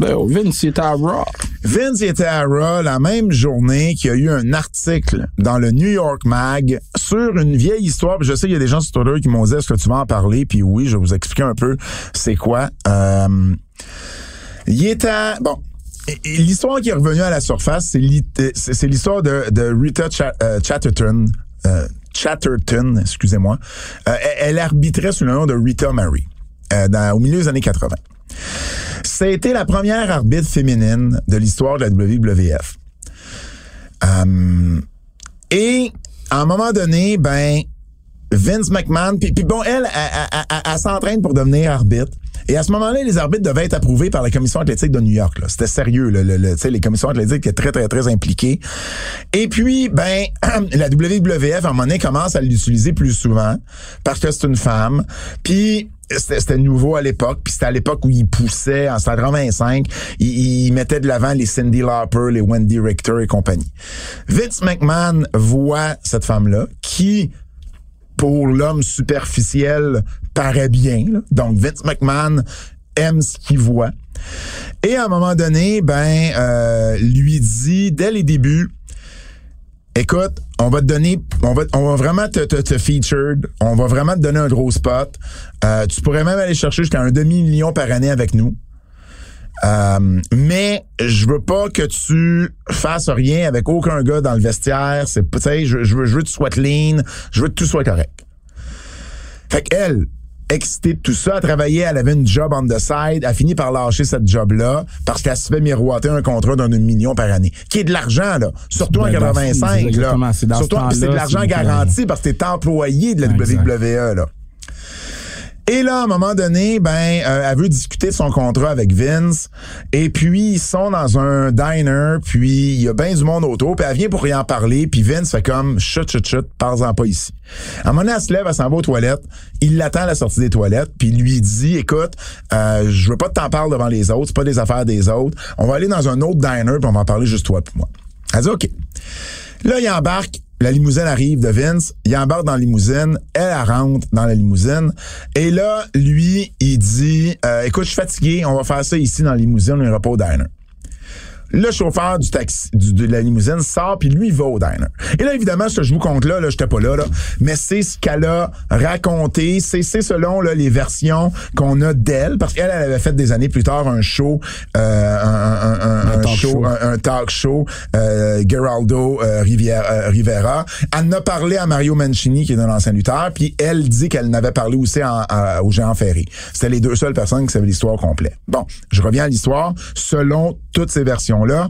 Ben, Vince, était à Raw. Vince était à Raw la même journée qu'il y a eu un article dans le New York Mag sur une vieille histoire. Je sais qu'il y a des gens sur Twitter qui m'ont dit est-ce que tu vas en parler? Puis oui, je vais vous expliquer un peu c'est quoi. Euh, il était bon. et- et L'histoire qui est revenue à la surface, c'est l'hi- c'est c'est l'histoire de, Rita euh, Chatterton. euh, Chatterton, excusez-moi. Euh, elle, arbitrait sous le nom de Rita Mary euh, au milieu des années 80. C'était la première arbitre féminine de l'histoire de la WWF. Euh, et à un moment donné, ben Vince McMahon, puis, bon, elle, elle, elle- s'entraîne pour devenir arbitre. Et à ce moment-là, les arbitres devaient être approuvés par la commission athlétique de New York. C'était sérieux. Le, le- le- les commissions athlétiques étaient très, très, très impliquées. Et puis, ben, la WWF, à un moment donné, commence à l'utiliser plus souvent parce que c'est une femme. Puis, c'était nouveau à l'époque. Puis c'était à l'époque où il poussait, en 85, il, il mettait de l'avant les Cindy Lauper, les Wendy Richter et compagnie. Vince McMahon voit cette femme-là qui pour l'homme superficiel paraît bien. là. Donc Vince McMahon aime ce qu'il voit. Et à un moment donné, ben euh, lui dit dès les débuts, écoute, on va te donner, on va, on va vraiment te, te, te featured, on va vraiment te donner un gros spot. Euh, tu pourrais même aller chercher jusqu'à un demi-million par année avec nous. Euh, mais je veux pas que tu fasses rien avec aucun gars dans le vestiaire. C'est, je, je veux, je veux que tu sois clean, je veux que tout soit correct. Fait qu'elle, excitée de tout ça, elle travaillait, elle avait une job on the side, a fini par lâcher cette job-là parce qu'elle se fait miroiter un contrat d'un million par année, qui est de l'argent, là. Surtout Ben, en dans- 85, là. exactement, c'est dans ce Surtout, c'est de l'argent garanti parce que t'es employé de la Exact. WWE, là. Et là, à un moment donné, ben, euh, elle veut discuter son contrat avec Vince. Et puis, ils sont dans un diner, puis il y a bien du monde autour, puis elle vient pour y en parler, puis Vince fait comme chut, chut, chut, parle-en pas ici. À un moment donné, elle se lève, elle s'en va aux toilettes. Il l'attend à la sortie des toilettes, puis lui dit, écoute, euh, je veux pas t'en parles devant les autres, c'est pas des affaires des autres. On va aller dans un autre diner, puis on va en parler juste toi puis moi. Elle dit, OK. Là, il embarque. La limousine arrive de Vince. Il embarque dans la limousine. Elle, rentre dans la limousine. Et là, lui, il dit, euh, écoute, je suis fatigué. On va faire ça ici dans la limousine. On ira pas diner. Le chauffeur du taxi, du- de la limousine sort, puis lui, il va au diner. Et là, évidemment, ce que je vous compte là, là, j'étais pas là, là, mais c'est ce qu'elle a raconté, c'est c'est selon là, les versions qu'on a d'elle, parce qu'elle, elle avait fait des années plus tard un show, euh, un, un- un- un talk show, show. un, talk show, euh, Geraldo euh, Riviera, euh, Rivera. Elle en a parlé à Mario Mancini, qui est un ancien lutteur, puis elle dit qu'elle n'avait parlé aussi en- à- au géant Ferry. C'était les deux seules personnes qui savaient l'histoire complète. Bon, je reviens à l'histoire. Selon toutes ces versions-là,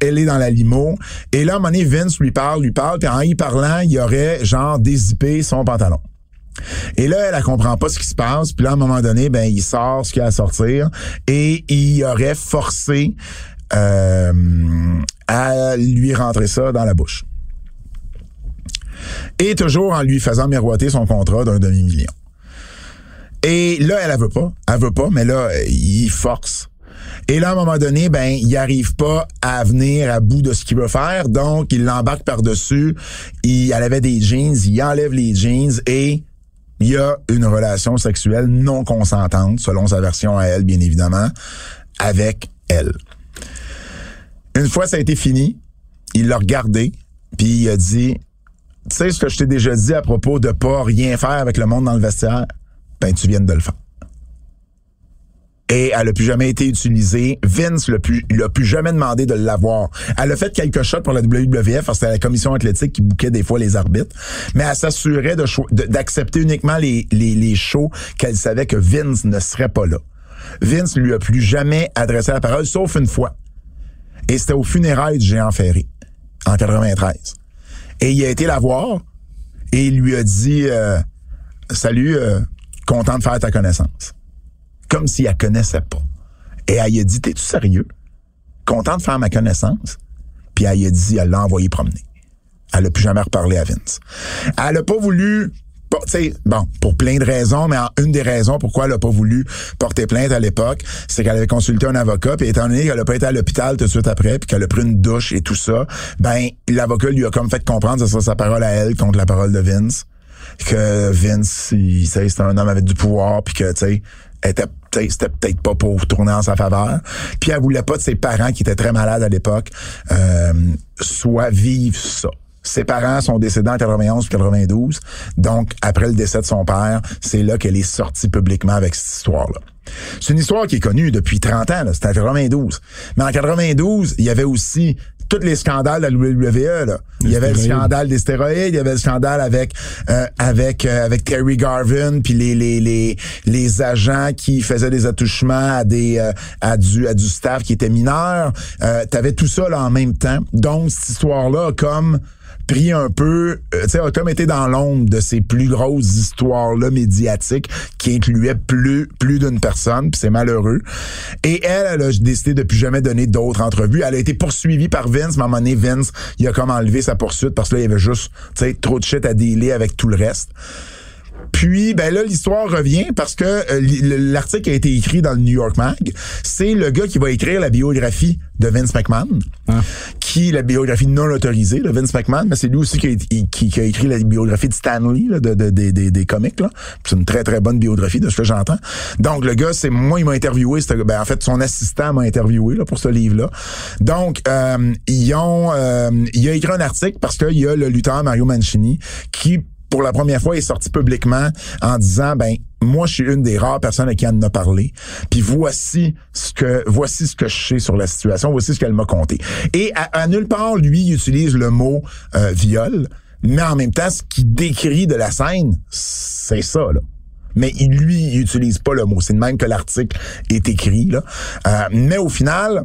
elle est dans la limo. Et là, à un moment Vince lui parle, lui parle, puis en y parlant, il aurait genre dézippé son pantalon. Et là, elle, elle comprend pas ce qui se passe. Puis là, à un moment donné, ben, il sort ce qu'il a à sortir et il aurait forcé euh, à lui rentrer ça dans la bouche. Et toujours en lui faisant miroiter son contrat d'un demi-million. Et là, elle, elle veut pas. Elle veut pas, mais là, il force. Et là, à un moment donné, ben, il arrive pas à venir à bout de ce qu'il veut faire. Donc, il l'embarque par-dessus. Il, avait des jeans, il enlève les jeans et il y a une relation sexuelle non consentante, selon sa version à elle, bien évidemment, avec elle. Une fois ça a été fini, il l'a regardé, puis il a dit, tu sais ce que je t'ai déjà dit à propos de pas rien faire avec le monde dans le vestiaire? Ben, tu viens de le faire. Et elle a plus jamais été utilisée. Vince l'a plus, l'a plus jamais demandé de l'avoir. Elle a fait quelques shots pour la WWF parce que c'était la commission athlétique qui bouquait des fois les arbitres. Mais elle s'assurait de d'accepter uniquement les, les, les shows qu'elle savait que Vince ne serait pas là. Vince lui a plus jamais adressé la parole, sauf une fois. Et c'était au funérailles du géant Ferry, en 93. Et il a été la voir et il lui a dit euh, Salut, euh, content de faire ta connaissance. Comme si elle connaissait pas. Et elle a dit T'es-tu sérieux? Content de faire ma connaissance? Puis elle a dit Elle l'a envoyé promener. Elle a plus jamais reparlé à Vince. Elle a pas voulu sais, bon, pour plein de raisons, mais une des raisons pourquoi elle a pas voulu porter plainte à l'époque, c'est qu'elle avait consulté un avocat, puis étant donné qu'elle a pas été à l'hôpital tout de suite après, puis qu'elle a pris une douche et tout ça, ben l'avocat lui a comme fait comprendre, c'est ça sa parole à elle contre la parole de Vince, que Vince, il, c'était un homme avec du pouvoir, puis que tu sais, était c'était peut-être pas pour tourner en sa faveur. Puis elle voulait pas de ses parents qui étaient très malades à l'époque, euh, soit vivre ça. Ses parents sont décédés en 91 puis 92. Donc, après le décès de son père, c'est là qu'elle est sortie publiquement avec cette histoire-là. C'est une histoire qui est connue depuis 30 ans. C'était en 92. Mais en 92, il y avait aussi tous les scandales de la WWE, là. Il y avait le scandale des stéroïdes, il y avait le scandale avec euh, avec euh, avec Terry Garvin puis les les les les agents qui faisaient des attouchements à des euh, à du à du staff qui était mineur. Euh, T'avais tout ça là en même temps. Donc cette histoire là comme pris un peu, euh, tu sais, a comme été dans l'ombre de ces plus grosses histoires-là médiatiques qui incluaient plus plus d'une personne, puis c'est malheureux. Et elle, elle a décidé de plus jamais donner d'autres entrevues. Elle a été poursuivie par Vince, mais à un moment donné, Vince, il a comme enlevé sa poursuite parce que là, il y avait juste, tu sais, trop de shit à dealer avec tout le reste. Puis, ben là, l'histoire revient parce que euh, l'article a été écrit dans le New York Mag. C'est le gars qui va écrire la biographie de Vince McMahon, Ah. qui la biographie non autorisée de Vince McMahon, mais c'est lui aussi qui a, qui- qui a écrit la biographie de Stanley là, de, de- de- des- des comics. là. C'est une très très bonne biographie de ce que j'entends. Donc le gars, c'est moi, il m'a interviewé. c'était- Ben, en fait, son assistant m'a interviewé là, pour ce livre-là. Donc, euh, ils ont, euh, il a écrit un article parce qu'il y a le lutteur Mario Mancini qui pour la première fois, est sorti publiquement en disant, ben, moi, je suis une des rares personnes à qui en a parlé. Puis voici ce que, voici ce que je sais sur la situation. Voici ce qu'elle m'a conté. Et à, à nulle part, lui, il utilise le mot euh, viol. Mais en même temps, ce qu'il décrit de la scène, c'est ça, là. Mais il, lui, il utilise pas le mot. C'est de même que l'article est écrit, là. Euh, mais au final,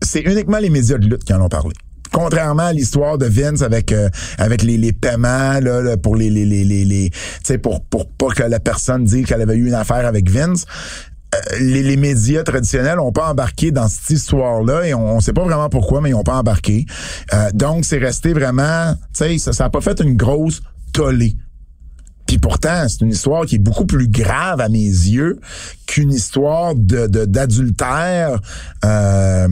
c'est uniquement les médias de lutte qui en ont parlé. Contrairement à l'histoire de Vince avec euh, avec les, les paiements là, pour les les les les, tu sais pour pour pas que la personne dise qu'elle avait eu une affaire avec Vince euh, les, les médias traditionnels ont pas embarqué dans cette histoire-là et on, on sait pas vraiment pourquoi, mais ils ont pas embarqué. Euh, donc, c'est resté vraiment, tu sais, ça, ça a pas fait une grosse tollée. Puis pourtant, c'est une histoire qui est beaucoup plus grave à mes yeux qu'une histoire de d'adultère euh,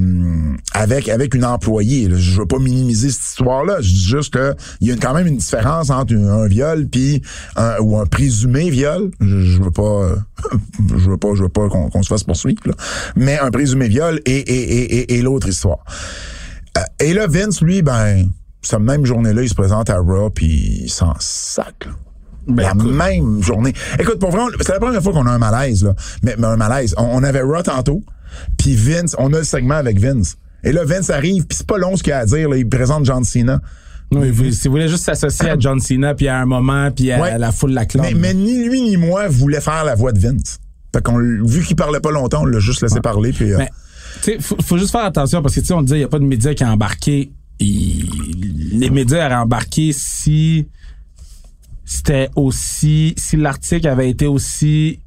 avec avec une employée. Je veux pas minimiser cette histoire-là. Je dis juste que il y a quand même une différence entre un, viol puis un, ou un présumé viol. Je, veux pas, euh, je veux pas, je veux pas qu'on se fasse poursuivre. là. Mais un présumé viol et et et, et, l'autre histoire. Euh, et là, Vince, lui, ben, cette même journée-là, il se présente à Raw, puis il s'en sac. là. La même journée. Écoute, pour vrai, c'est la première fois qu'on a un malaise, là. Mais, mais un malaise. On, on avait Raw tantôt, puis Vince, on a le segment avec Vince. Et là, Vince arrive, puis c'est pas long ce qu'il a à dire. Là, il présente John Cena. Oui, vous- si vous voulez juste s'associer à John Cena, puis à un moment, puis à, Ouais. la foule la clope. Mais, mais ni lui ni moi voulait faire la voix de Vince. Fait qu'on, vu qu'il parlait pas longtemps, on l'a juste laissé parler. Puis, euh, Mais, tu sais, faut, faut juste faire attention parce que, tu sais, on disait, il n'y a pas de médias qui a embarqué. Il- les médias auraient embarqué si c'était aussi, si l'article avait été aussi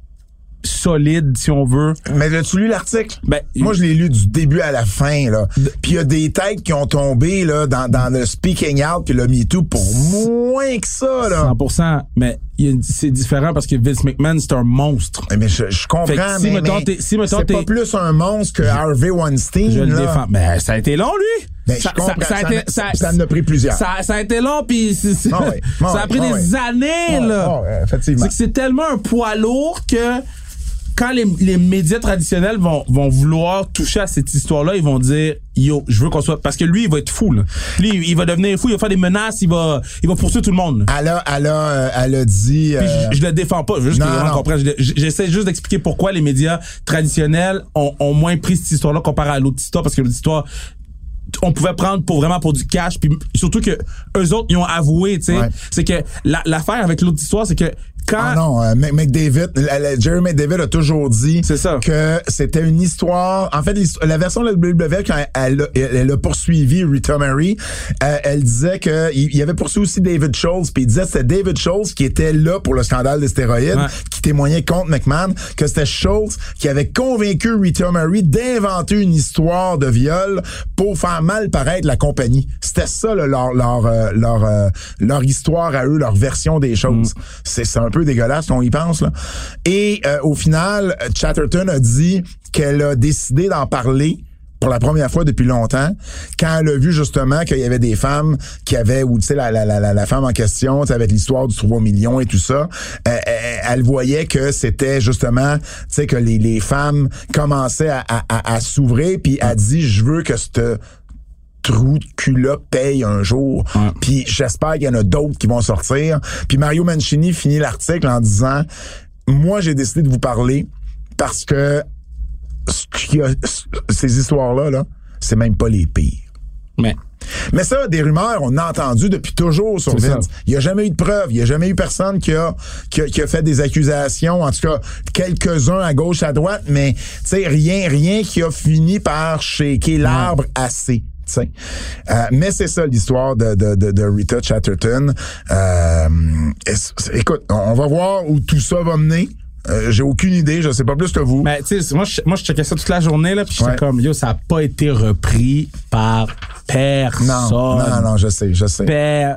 solide, si on veut. Mais as-tu lu l'article? Ben, Moi, je l'ai lu du début à la fin, là. Puis il y a des têtes qui ont tombé, là, dans, dans le speaking out puis le MeToo pour moins que ça, là. 100%. Mais c'est différent parce que Vince McMahon, c'est un monstre. Mais je, je comprends, Fait que si, mais, mettons, mais t'es- si, mettons, c'est pas plus un monstre que Harvey Weinstein, Je le défends. Mais ça a été long, lui. Ben, je ça, comprends. ça, a été, en a- ça en a pris plusieurs. Ça, ça a été long, puis Ah ouais, ah ça a ouais, pris ah des ouais. années, là. effectivement. C'est que c'est tellement un poids lourd que quand les, les médias traditionnels vont, vont vouloir toucher à cette histoire-là, ils vont dire Yo, je veux qu'on soit. Parce que lui, il va être fou, là. Lui, il va devenir fou, il va faire des menaces, il va, il va poursuivre tout le monde. Elle a, elle a, euh, elle a dit. Puis euh, je, je le défends pas, je veux juste que. Je- je- J'essaie juste d'expliquer pourquoi les médias traditionnels ont, ont moins pris cette histoire-là comparé à l'autre histoire, parce que l'autre histoire, on pouvait prendre pour vraiment pour du cash, puis surtout que eux autres, ils ont avoué, tu sais. Ouais. C'est que la- l'affaire avec l'autre histoire, c'est que quand... Ah non, euh, Mc- McDavid, la- Jerry McDavid a toujours dit ça. que c'était une histoire. En fait, la version de la WWE, quand elle, a- elle, elle a poursuivi Rita Mary, euh, elle disait que il, il avait poursuivi aussi David Schultz, puis il disait que c'était David Schultz qui était là pour le scandale des stéroïdes, Ouais. qui témoignait contre McMahon, que c'était Schultz qui avait convaincu Rita Mary d'inventer une histoire de viol pour faire mal paraître la compagnie. C'était ça là, leur leur euh, leur euh, leur histoire à eux, leur version des choses. C'est c'est un peu dégueulasse on y pense là. Et euh, au final, Chatterton a dit qu'elle a décidé d'en parler pour la première fois depuis longtemps, quand elle a vu justement qu'il y avait des femmes qui avaient, ou tu sais, la, femme en question, avec l'histoire du 3 millions et tout ça, euh, euh, elle voyait que c'était justement, tu sais, que les, femmes commençaient à, à, s'ouvrir, puis elle dit, je veux que cette trou de cul-là paye un jour. Puis j'espère qu'il y en a d'autres qui vont sortir. Puis Mario Mancini finit l'article en disant Moi, j'ai décidé de vous parler parce que ce qui a- ces histoires-là, là, c'est même pas les pires. Mais Mais ça, des rumeurs, on a entendu depuis toujours sur Vince. ça. Il n'y a jamais eu de preuves. Il n'y a jamais eu personne qui a, qui a, qui a fait des accusations. En tout cas, quelques-uns à gauche, à droite, mais tu sais, rien, rien qui a fini par shaker l'arbre assez. Euh, mais c'est ça l'histoire de, de, de, de Rita Chatterton. Euh, écoute, on va voir où tout ça va mener. Euh, J'ai aucune idée, je sais pas plus que vous. Mais tu sais, moi, je, moi, je checkais ça toute la journée, là, puis j'étais Ouais. comme, yo, ça a pas été repris par personne. non, non, non, je sais, je sais.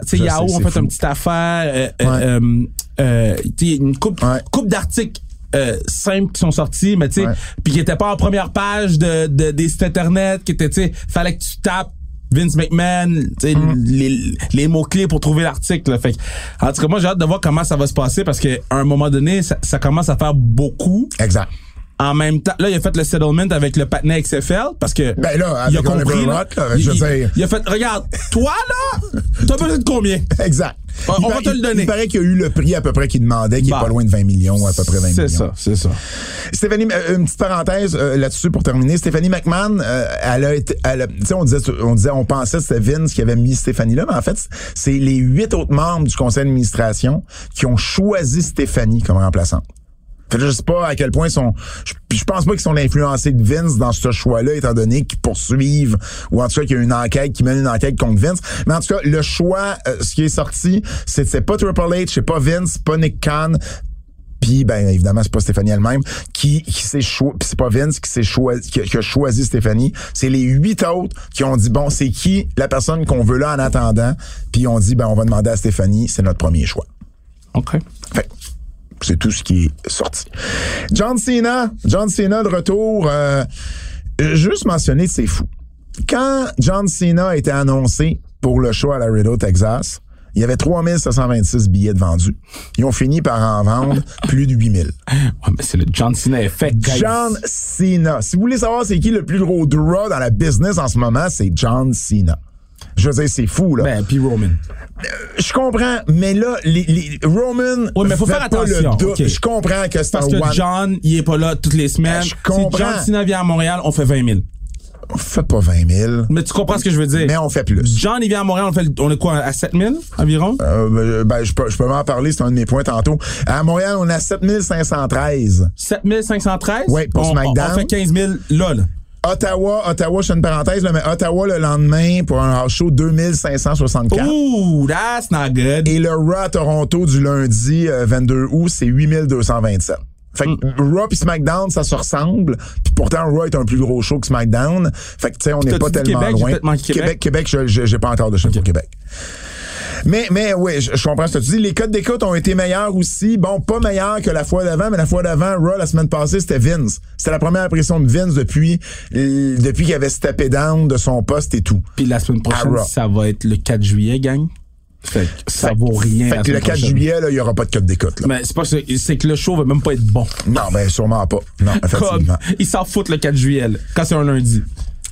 Tu sais, Yahoo c'est fait une petite affaire, euh, Ouais. euh, une coupe, Ouais. coupe d'articles euh, simples qui sont sortis, mais tu sais, puis qui étaient pas en première page de, de des sites internet, qui étaient, tu sais, fallait que tu tapes Vince McMahon, tu sais, Mm. les, les mots clés pour trouver l'article. Fait en tout cas, moi j'ai hâte de voir comment ça va se passer parce que à un moment donné, ça, ça commence à faire beaucoup. Exact. En même temps, là, il a fait le settlement avec le patinet XFL parce que. Ben là, il a avec compris. Là. Rock, là, je il, il- dire. il a fait, regarde, toi, là, t'as besoin de combien? Exact. On- Il on va te le donner. Il paraît qu'il y a eu le prix à peu près qu'il demandait, qui Bah. est pas loin de 20 millions, à peu près 20 millions. C'est ça, c'est ça. Stéphanie, euh, une petite parenthèse euh, là-dessus pour terminer. Stéphanie McMahon, euh, elle a été, elle a- tu sais, on disait, on disait, on pensait que c'était Vince qui avait mis Stéphanie là, mais en fait, c'est les huit autres membres du conseil d'administration qui ont choisi Stéphanie comme remplaçante. Fait que je sais pas à quel point ils sont. Je, je pense pas qu'ils sont influencés de Vince dans ce choix-là, étant donné qu'ils poursuivent ou en tout cas qu'il y a une enquête qui mène une enquête contre Vince. Mais en tout cas, le choix, euh, ce qui est sorti, c'est c'est pas Triple H, c'est pas Vince, pas Nick Khan. Puis ben évidemment c'est pas Stéphanie elle-même qui qui s'est choisi c'est pas Vince qui s'est choisi qui, a- qui a choisi Stéphanie, c'est les huit autres qui ont dit bon c'est qui la personne qu'on veut là en attendant, puis on dit ben on va demander à Stéphanie, c'est notre premier choix. OK. Fait c'est tout ce qui est sorti. John Cena, John Cena de retour. Euh, juste mentionner, c'est fou. Quand John Cena a été annoncé pour le show à Laredo, Texas, il y avait 3726 billets de vendus. Ils ont fini par en vendre plus de 8000. Ouais, mais c'est le John Cena effect, guys. John Cena. Si vous voulez savoir c'est qui le plus gros draw dans la business en ce moment, c'est John Cena. Je veux dire, c'est fou, là. Ben, puis Roman. Je comprends, mais là, les, les Roman. Oui, mais faut faire attention. Je comprends que c'est un que one. John, il est pas là toutes les semaines. Ben, je comprends. Si John Cena vient à Montréal, on fait 20 000. On fait pas 20 000. Mais tu comprends ce que je veux dire? Mais on fait plus. John, il vient à Montréal, on fait, on est quoi, à 7 000 environ? Euh, ben, je peux, je peux m'en parler, c'est un de mes points tantôt. À Montréal, on a 7513. 7 513? Ouais, pour on, SmackDown. On fait 15 000 là, là. Ottawa, Ottawa, je fais une parenthèse, là, mais Ottawa le lendemain pour un house show 2564. Ooh, that's not good. Et le Raw à Toronto du lundi euh, 22 août, c'est 8227. Fait que Mm. Raw puis SmackDown, ça se ressemble. Puis pourtant, Raw est un plus gros show que SmackDown. Fait que, tu sais, on n'est pas tellement Québec? Loin. Québec. Québec, je- je- j'ai pas encore de chiffre pour Québec. Mais, mais oui, je, je comprends ce que tu dis. Les codes d'écoute ont été meilleurs aussi. Bon, pas meilleurs que la fois d'avant, mais la fois d'avant, Raw, la semaine passée, c'était Vince. C'était la première impression de Vince depuis, depuis qu'il avait steppé down de son poste et tout. Puis la semaine prochaine, ça va être le 4 juillet, gang. Fait que ça vaut rien. Fait que le semaine 4 prochaine. juillet, il y aura pas de code d'écoute. Mais c'est pas. C'est que le show va même pas être bon. Non, ben, sûrement pas. Non, Comme, effectivement. ils s'en foutent le 4 juillet, là, quand c'est un lundi.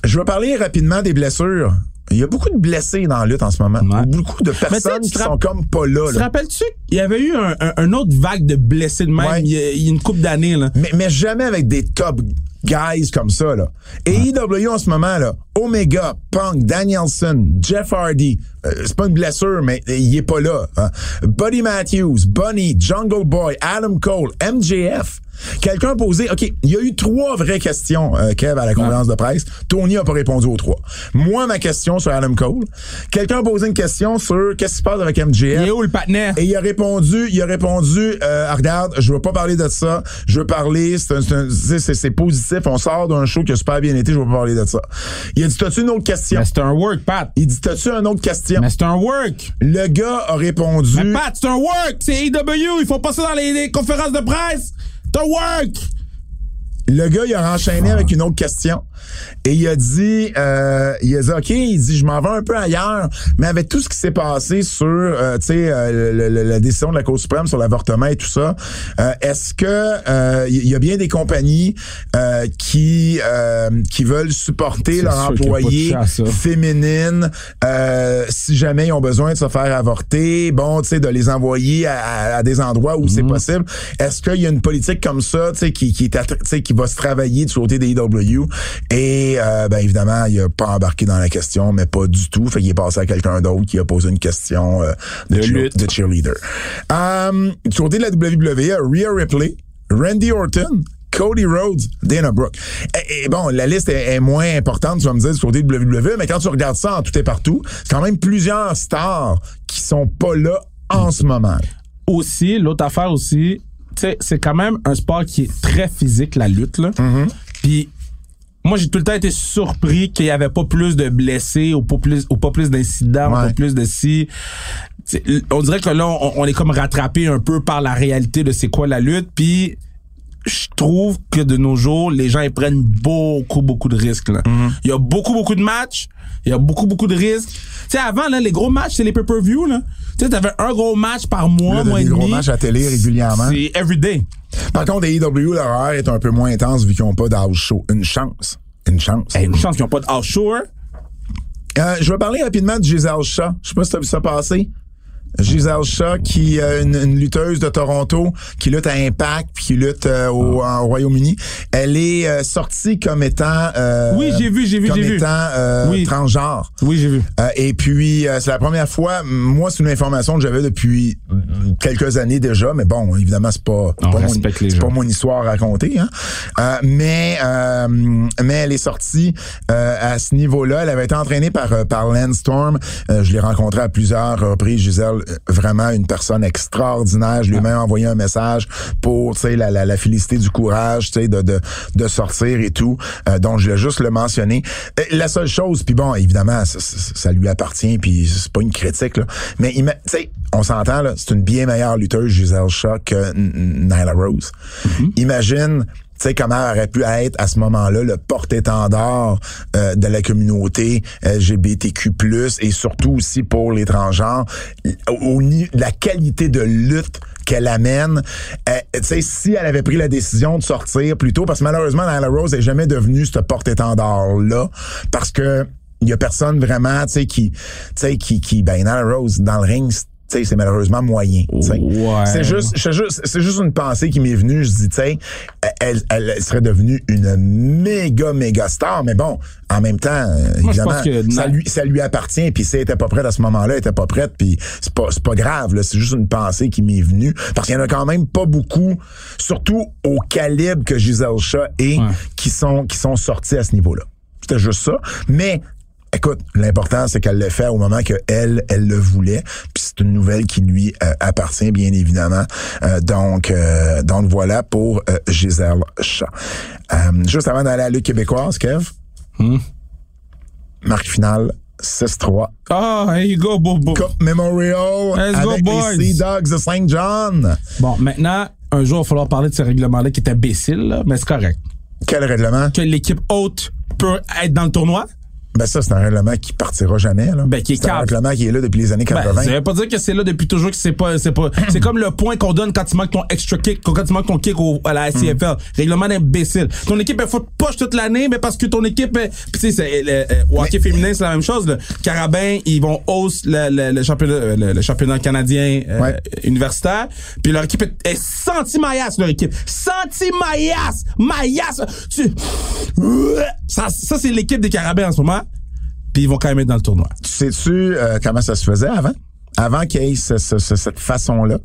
Je vais parler rapidement des blessures. Il y a beaucoup de blessés dans la lutte en ce moment. Ouais. Beaucoup de personnes qui sont comme pas là. Tu te rappelles-tu qu'il y avait eu un, un, un autre vague de blessés de même Ouais. il, y a, il y a une couple d'années, là? Mais, mais jamais avec des top guys comme ça. Là. Et EW en ce moment, là, Omega, Punk, Danielson, Jeff Hardy, euh, c'est pas une blessure, mais il est pas là. hein. Buddy Matthews, Bunny, Jungle Boy, Adam Cole, MJF. Quelqu'un a posé, OK, il y a eu trois vraies questions, euh, Kev, à la conférence de presse. Tony a pas répondu aux trois. Moi, ma question sur Adam Cole. Quelqu'un a posé une question sur qu'est-ce qui se passe avec MJF. Il est où le partenaire? Et il a répondu, il a répondu, euh, Ah, regarde, je veux pas parler de ça. Je veux parler, c'est un- positif. On sort d'un show qui a super bien été. Je veux pas parler de ça. Il a dit, t'as-tu une autre question? Mais c'est un work, Pat. Il dit, t'as-tu une autre question? Mais c'est un work. Le gars a répondu. Mais Pat, c'est un work. C'est AEW. Ils font pas ça dans les, les conférences de presse. C'est un work. Le gars, il a enchaîné Ah. avec une autre question. Et il a dit, euh, il a dit, OK, il dit, je m'en vais un peu ailleurs, mais avec tout ce qui s'est passé sur, euh, tu sais, euh, la décision de la Cour suprême sur l'avortement et tout ça, euh, est-ce que euh, il y a bien des compagnies euh, qui euh, qui veulent supporter leurs employés féminines euh, si jamais ils ont besoin de se faire avorter, bon, tu sais, de les envoyer à, à- à des endroits où Mhm. c'est possible. Est-ce qu'il y a une politique comme ça, tu sais, qui, qui est, attr- tu sais, qui va se travailler du côté des EW? Et, euh, ben, évidemment, il a pas embarqué dans la question, mais pas du tout. Fait qu'il est passé à quelqu'un d'autre qui a posé une question euh, de, De cheer- de cheerleader. Euh, du côté de la WWE, Rhea Ripley, Randy Orton, Cody Rhodes, Dana Brooke. Et, et bon, la liste est, est moins importante, tu vas me dire, du côté de WWE, mais quand tu regardes ça en tout et partout, c'est quand même plusieurs stars qui sont pas là en ce moment. Aussi, l'autre affaire aussi, sais, c'est quand même un sport qui est très physique, la lutte, là. Puis, moi, j'ai tout le temps été surpris qu'il y avait pas plus de blessés ou pas plus, ou pas plus d'incidents, ou pas plus de si. On dirait que là, on, on est comme rattrapé un peu par la réalité de c'est quoi la lutte. Puis, je trouve que de nos jours, les gens ils prennent beaucoup, beaucoup de risques. Là. Il y a beaucoup, beaucoup de matchs. Il y a beaucoup, beaucoup de risques. Tu sais, avant, là, les gros matchs, c'est les pay-per-view. Tu sais, t'avais un gros match par mois, Là, mois et des gros matchs à télé régulièrement. C'est everyday. Par contre, les EW, leur horaire est un peu moins intense vu qu'ils n'ont pas d'house show. Une chance. Une chance. Hey, une chance qu'ils n'ont pas de house show. hein? Euh, je vais parler rapidement de Giselle Shaw. Je sais pas si tu as vu ça passer. Giselle Shaw, qui est une, une lutteuse de Toronto, qui lutte à Impact, puis qui lutte euh, au, en Royaume-Uni. Elle est euh, sortie comme étant... euh, Oui, j'ai vu, j'ai vu, comme j'ai vu. étant euh, Oui. transgenre. Oui, j'ai vu. Euh, et puis, euh, c'est la première fois, moi, c'est une information que j'avais depuis mm, quelques années déjà, mais bon, évidemment, c'est pas, pas, mon, pas mon histoire à raconter. Hein. Euh, mais, euh, mais elle est sortie euh, à ce niveau-là. Elle avait été entraînée par, par Lance Storm. Euh, je l'ai rencontrée à plusieurs reprises, Gisèle, Giselle, euh, vraiment une personne extraordinaire. Je lui ai même envoyé un message pour, tu sais, la, la, la félicité du courage, tu sais, de, de, de sortir et tout. Euh, donc, je voulais juste le mentionner. Euh, La seule chose, puis bon, évidemment, ça, ça- ça lui appartient, puis c'est pas une critique, là. Mais, sais, on s'entend, là, c'est une bien meilleure lutteuse, Giselle Shaw, que Nyla Rose. Imagine tu sais comment aurait pu être à ce moment-là le porte-étendard euh, de la communauté LGBTQ+, et surtout aussi pour les transgenres, au, la qualité de lutte qu'elle amène? Euh, tu sais, si elle avait pris la décision de sortir plus tôt, parce que malheureusement, Nyla Rose est jamais devenue ce porte-étendard-là, parce que il y a personne vraiment, tu sais, qui, tu sais, qui, qui, ben, Nyla Rose, dans le ring, c'est- malheureusement moyen. Ouais. C'est juste, c'est juste, c'est juste une pensée qui m'est venue. Je dis, tu sais, elle, elle serait devenue une méga, méga star. Mais bon, en même temps, Moi, évidemment, que ça lui, ça lui appartient. Puis si elle était pas prête à ce moment-là, elle était pas prête. Puis c'est pas, pas grave. C'est juste une pensée qui m'est venue. Parce qu'il y en a quand même pas beaucoup, surtout au calibre que Giselle Shaw est, Ouais. qui sont, qui sont sortis à ce niveau-là. C'était juste ça. Mais Écoute, l'important c'est qu'elle le fait au moment que elle, elle le voulait. Puis c'est une nouvelle qui lui euh, appartient bien évidemment. Euh, donc, euh, donc voilà pour euh, Gisèle Shaw. Euh, juste avant d'aller à la québécoise, Kev. Hmm? Marque finale 6-3. Ah, here you go, Bobo. Cup Memorial Let's go, boys. les Sea Dogs de St. John. Bon, maintenant, un jour, il va falloir parler de ce règlement-là qui est imbécile, là, mais c'est correct. Quel règlement? Que l'équipe haute peut être dans le tournoi? Ben ça, c'est un règlement qui partira jamais. Là. Ben, qui est c'est un règlement qui est là depuis les années Ben, 80. ça veut pas dire que c'est là depuis toujours que c'est pas, c'est pas, c'est comme le point qu'on donne quand tu manques ton extra kick, quand tu manques ton kick au, à la CFL. Règlement d'imbécile. Ton équipe, elle faut poche toute l'année, mais parce que ton équipe, tu sais, au hockey féminin, c'est la même chose, là. Carabin, ils vont hausse le, le, le championnat, euh, le, le championnat canadien, euh, Ouais. universitaire. Puis leur équipe est, est senti-maillasse, leur équipe. Senti-maillasse! Maillasse! Tu, ça, ça c'est l'équipe des Carabins en ce moment. Puis ils vont quand même être dans le tournoi. Tu sais-tu euh, comment ça se faisait avant? Avant qu'il y ait ce- ce- ce- cette façon-là,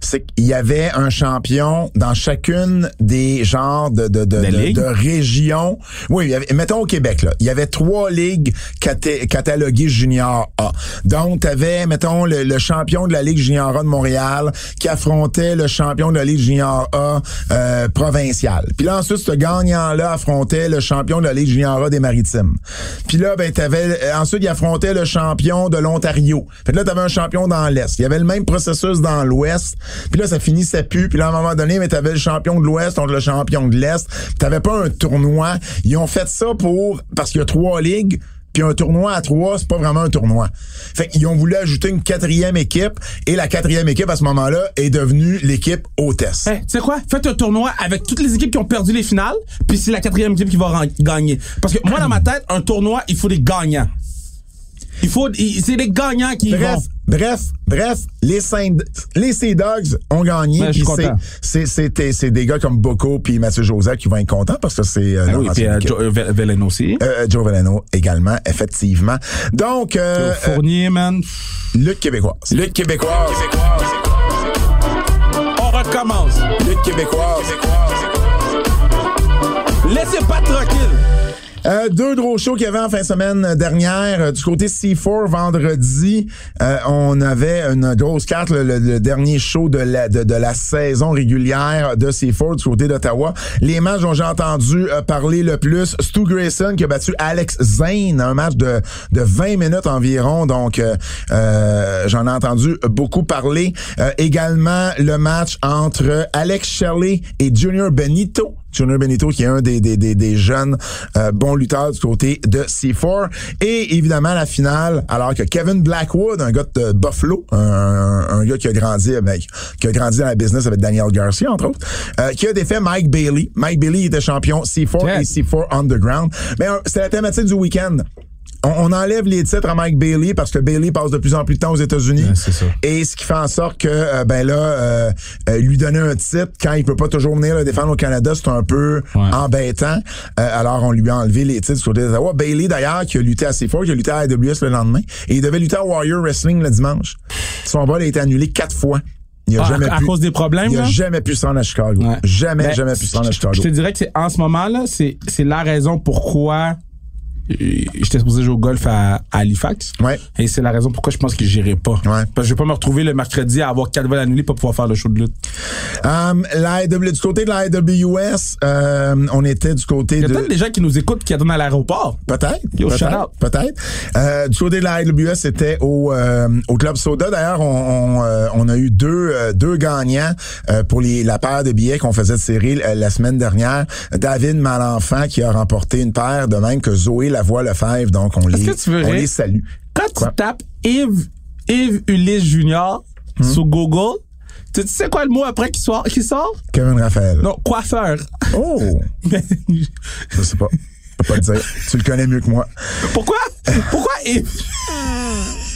c'est qu'il y avait un champion dans chacune des genres de, de, de, de- régions. Oui, il y avait- mettons au Québec, là, il y avait trois ligues caté- cataloguées junior A. Donc, tu avais, mettons, le, le champion de la Ligue junior A de Montréal qui affrontait le champion de la Ligue junior A euh, provinciale. Puis là, ensuite, ce gagnant-là affrontait le champion de la Ligue junior A des Maritimes. Puis là, ben, t'avais, euh, ensuite, il affrontait le champion de l'Ontario. Fait que là, t'avais un champion dans l'Est. Il y avait le même processus dans l'Ouest. Puis là, ça finissait plus. Puis là, à un moment donné, mais t'avais le champion de l'Ouest contre le champion de l'Est. T'avais pas un tournoi. Ils ont fait ça pour, parce qu'il y a trois ligues. Puis un tournoi à trois, c'est pas vraiment un tournoi. Fait qu'ils ont voulu ajouter une quatrième équipe et la quatrième équipe à ce moment-là est devenue l'équipe hôtesse. Hey, tu sais quoi? Faites un tournoi avec toutes les équipes qui ont perdu les finales, puis c'est la quatrième équipe qui va gagner. Parce que moi, dans ma tête, un tournoi, il faut des gagnants. Il faut, c'est les gagnants qui Bref, vont. bref, bref, les Saint, les Sea Dogs ont gagné. Puis c'est- des gars comme Bocco puis Mathieu Joseph qui vont être contents parce que c'est euh, Ah leur oui, puis euh. Joe- euh, Vel- Velen aussi. Euh, Joe Veleno également, effectivement. Donc, euh, euh, Fournier, man. lutte québécoise. Lutte québécoise. On recommence. Lutte québécoise. Laissez pas tranquille. Euh, deux gros shows qu'il y avait en fin de semaine dernière. Euh, Du côté C4, vendredi, euh, on avait une grosse carte, le, dernier show de la, saison régulière de C4 du côté d'Ottawa. Les matchs dont j'ai entendu parler le plus, Stu Grayson qui a battu Alex Zane, un match de, de 20 minutes environ. Donc, j'en ai entendu beaucoup parler. Également, le match entre Alex Shelley et Junior Benito. Junior Benito, qui est un des, des, des, des jeunes euh, bons lutteurs du côté de C4. Et évidemment, la finale, alors que Kevin Blackwood, un gars de Buffalo, un, un, gars qui a grandi avec, qui a grandi dans la business avec Daniel Garcia, entre autres, euh, qui a défait Mike Bailey. Mike Bailey était champion C4 Yeah. et C4 Underground. Mais euh, c'est la thématique du week-end. On, on enlève les titres à Mike Bailey parce que Bailey passe de plus en plus de temps aux États-Unis. Ouais. Et ce qui fait en sorte que, euh, ben là, euh, euh, lui donner un titre quand il peut pas toujours venir le défendre au Canada, c'est un peu Ouais. embêtant. Euh, alors, on lui a enlevé les titres du côté d'Ottawa. Bailey, d'ailleurs, qui a lutté assez fort, qui a lutté à AWS le lendemain. Et il devait lutter à Warrior Wrestling le dimanche. Son vol a été annulé quatre fois. Il a Ah, jamais à, à pu, cause des problèmes, il a là? jamais pu se rendre à Chicago. Ouais. Jamais, Ben, jamais pu se rendre à Chicago. Je te dirais que c'est en ce moment là, c'est c'est la raison pourquoi j'étais supposé jouer au golf à, à Halifax. Ouais. Et c'est la raison pourquoi je pense que j'irai pas. Ouais. Parce que je vais pas me retrouver le mercredi à avoir quatre vols annulés pour pouvoir faire le show de lutte. Um, la AW du côté de la AWS, euh, on était du côté Il y a de... peut-être des gens qui nous écoutent qui attendent à l'aéroport. Peut-être. Peut-être. Peut-être. Euh, du côté de la AWS, c'était au, euh, au Club Soda. D'ailleurs, on, on, euh, on a eu deux, euh, deux gagnants euh, pour les, la paire de billets qu'on faisait tirer euh, la semaine dernière. David Malenfant qui a remporté une paire, de même que Zoé Lavoie-Lefebvre. Donc, on, les, que tu veux on les salue. Quand Quoi? tu tapes Yves, Yves Ulysse Junior Hmm? sur Google, tu tu sais quoi le mot après qui sort? Qui sort? Kevin Raphaël. Non, coiffeur. Oh! Je sais pas. Je peux pas te dire. Tu le connais mieux que moi. Pourquoi? Pourquoi Yves?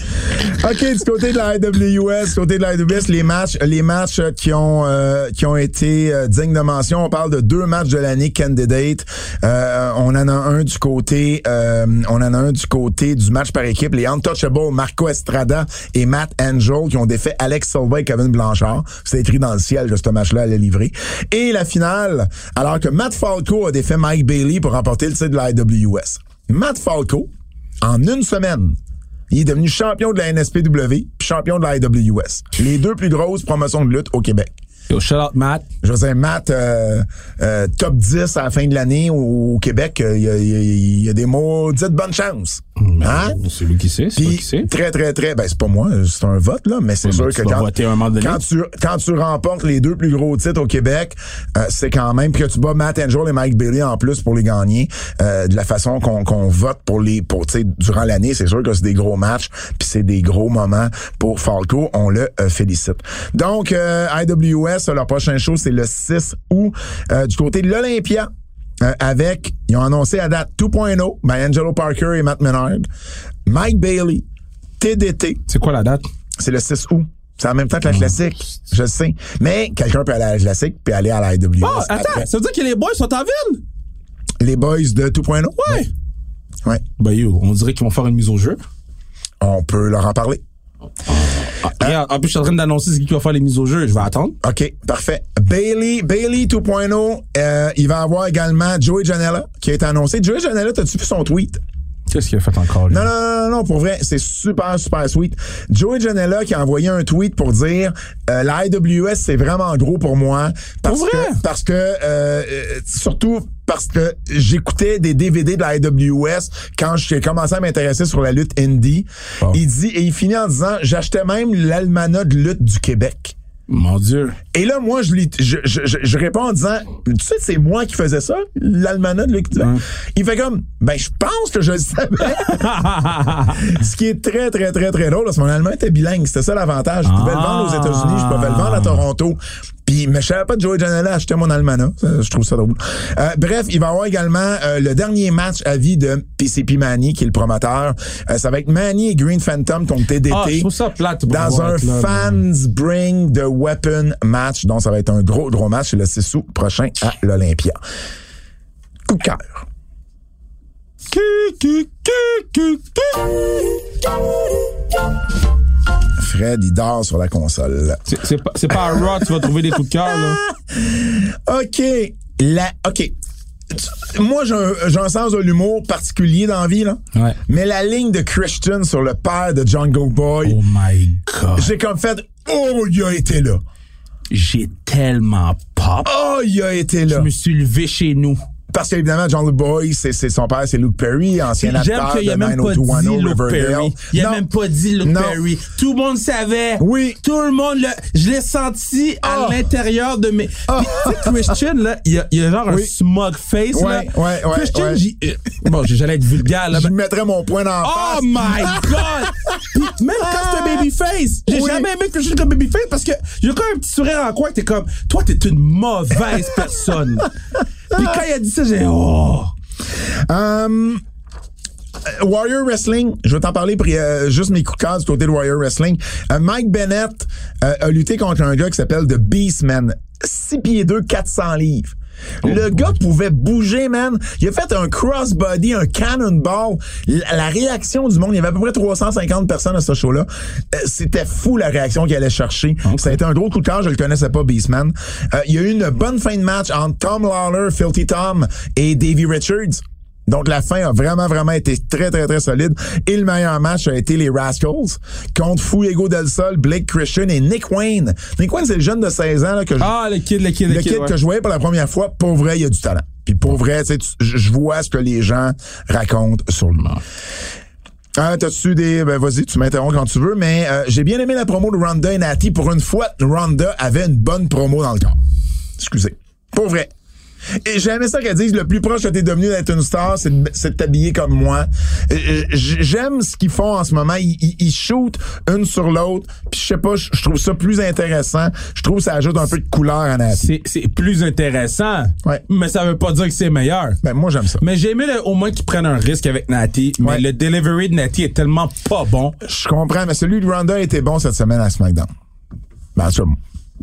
OK, du côté de la AWS, du côté de la AWS, les matchs, les matchs euh, qui ont euh, qui ont été euh, dignes de mention. On parle de deux matchs de l'année candidate. On en a un du côté, on en a un du côté du match par équipe. Les Untouchables, Marco Estrada et Matt Angel qui ont défait Alex Silva et Kevin Blanchard. C'est écrit dans le ciel que ce match-là allait livrer. Et la finale, alors que Matt Falco a défait Mike Bailey pour remporter le titre de la AWS. Matt Falco, en une semaine, il est devenu champion de la NSPW puis champion de la IWS. Les deux plus grosses promotions de lutte au Québec. Yo, shout out Matt. Je dire, Matt, euh, euh, top 10 à la fin de l'année au, au Québec, euh, il y, y a- il y a des maudites bonnes chances. Hein? C'est lui qui sait, c'est lui qui sait. très, très, très, ben c'est pas moi, c'est un vote, là, mais c'est sûr tu que quand, tu, quand tu remportes les deux plus gros titres au Québec, euh, c'est quand même, puis que tu bats Matt Angel et Mike Bailey en plus pour les gagner, euh, de la façon qu'on vote pour les, pour, tu sais, durant l'année, c'est sûr que c'est des gros matchs, puis c'est des gros moments pour Falco, on le euh, félicite. Donc, euh, IWS, leur prochain show, c'est le 6 août, euh, du côté de l'Olympia. Euh, avec, ils ont annoncé à date 2.0, by Angelo Parker et Matt Menard. Mike Bailey, TDT, C'est quoi la date? c'est le 6 août. C'est en même temps que la classique, je le sais. Mais quelqu'un peut aller à la classique puis aller à la IWS. Oh, attends, après. ça veut dire que les boys sont en ville? Les boys de 2.0? Ouais. Ouais. Ben yo, on dirait qu'ils vont faire une mise au jeu. On peut leur en parler. Ah, en plus, je suis en train d'annoncer qui qui va faire les mises au jeu. Je vais attendre. OK, parfait. Bailey, Bailey 2.0, euh, il va avoir également Joey Janela qui a été annoncé. Joey Janela, t'as-tu vu son tweet? Qu'est-ce qu'il a fait encore, lui? Non, non, non, non, non, pour vrai, c'est super, super sweet. Joey Janela qui a envoyé un tweet pour dire euh, la IWS, c'est vraiment gros pour moi. Parce Pour que, vrai? parce que euh, euh, surtout parce que j'écoutais des DVD de la IWS quand j'ai commencé à m'intéresser sur la lutte indie. Oh. Il dit et il finit en disant j'achetais même l'almanach de lutte du Québec. Mon Dieu. Et là, moi, je, lis- je, je, je, je réponds en disant, tu sais, c'est moi qui faisais ça, l'almanach de Luc Duval. Il fait comme, ben, je pense que je le savais. Ce qui est très, très, très, très drôle, parce que mon allemand était bilingue. C'était ça l'avantage. Je pouvais le vendre aux États-Unis, je pouvais le vendre à Toronto. Puis, mais je savais pas de Joey Janela acheter mon almanach. Ça, Je trouve ça drôle. Euh, bref, il va y avoir également euh, le dernier match à vie de PCP Manny, qui est le promoteur. Euh, ça va être Manny et Green Phantom contre TDT Ah, je trouve ça plate. dans un là, Fans Bring the Weapon match. Donc, ça va être un gros, gros match. C'est le 6 août prochain à l'Olympia. Coup de cœur. Qui, qui, qui, qui, qui. Fred, il dort sur la console. C'est- pas, pas à Raw, tu vas trouver des coups de cœur, là. OK. La, OK. Moi, j'ai un, un sens de l'humour particulier dans la vie, là. Ouais. Mais la ligne de Christian sur le père de Jungle Boy, Oh my God. j'ai comme fait, oh, il a été là. J'ai tellement pop. Oh, il a été là. Je me suis levé chez nous. Parce qu'évidemment, Jungle Boy, c'est, c'est son père, c'est Luke Perry, ancien acteur qu'il de a même pas dit 90210 Luke Riverdale. Perry. Il a Non. même pas dit Luke Non. Perry. Tout le monde savait. Oui. Tout le monde le, je l'ai senti à Ah. l'intérieur de mes. Puis, tu sais, Christian, là, il y a, il y a genre Oui. un smug face, là. Ouais, ouais, ouais, Christian, ouais. j'y- euh, bon, j'allais être vulgaire, là. Je mais- mettrais mon point dans la Oh face. my god! Puis même quand c'est un babyface, j'ai Oui. jamais aimé Christian comme babyface parce que j'ai quand même un petit sourire en coin que t'es comme, toi t'es une mauvaise personne. Puis quand il a dit ça, j'ai oh! Um, euh, Warrior Wrestling, je vais t'en parler euh, juste mes coups de cœur du côté de Warrior Wrestling. Euh, Mike Bennett a lutté contre un gars qui s'appelle The Beastman. 6 pieds 2, 400 livres. Le gars pouvait bouger, man. Il a fait un crossbody, un cannonball. La, la réaction du monde, il y avait à peu près 350 personnes à ce show-là. Euh, C'était fou la réaction qu'il allait chercher. Ça a été un gros coup de cœur, je le connaissais pas, Beastman. Euh, il y a eu une bonne fin de match entre Tom Lawler, Filthy Tom et Davey Richards. Donc, la fin a vraiment, vraiment été très, très, très solide. Et le meilleur match a été les Rascals contre Fuego del Sol, Blake Christian et Nick Wayne. Nick Wayne, c'est le jeune de 16 ans là, que je, Ah, le kid, le kid, le, le kid ouais. que je voyais pour la première fois. Pour vrai, il y a du talent. Puis pour vrai, tu sais, tu- je vois ce que les gens racontent sur lui. Ah, t'as-tu des. Ben, vas-y, tu m'interromps quand tu veux, mais euh, j'ai bien aimé la promo de Ronda et Natty. Pour une fois, Ronda avait une bonne promo dans le corps. Excusez. Pour vrai. Et j'ai aimé ça qu'elle dise le plus proche que t'es devenu d'être une star, c'est de, c'est de t'habiller comme moi. J'aime ce qu'ils font en ce moment. Ils, ils, ils shootent une sur l'autre. Puis je sais pas, je trouve ça plus intéressant. Je trouve que ça ajoute un peu de couleur à Natty. C'est, c'est plus intéressant. Ouais. Mais ça veut pas dire que c'est meilleur. Ben, moi, j'aime ça. Mais j'ai aimé le- au moins qu'ils prennent un risque avec Natty. Mais Ouais. le delivery de Natty est tellement pas bon. Je comprends, mais celui de Ronda était bon cette semaine à SmackDown. Ben, ça,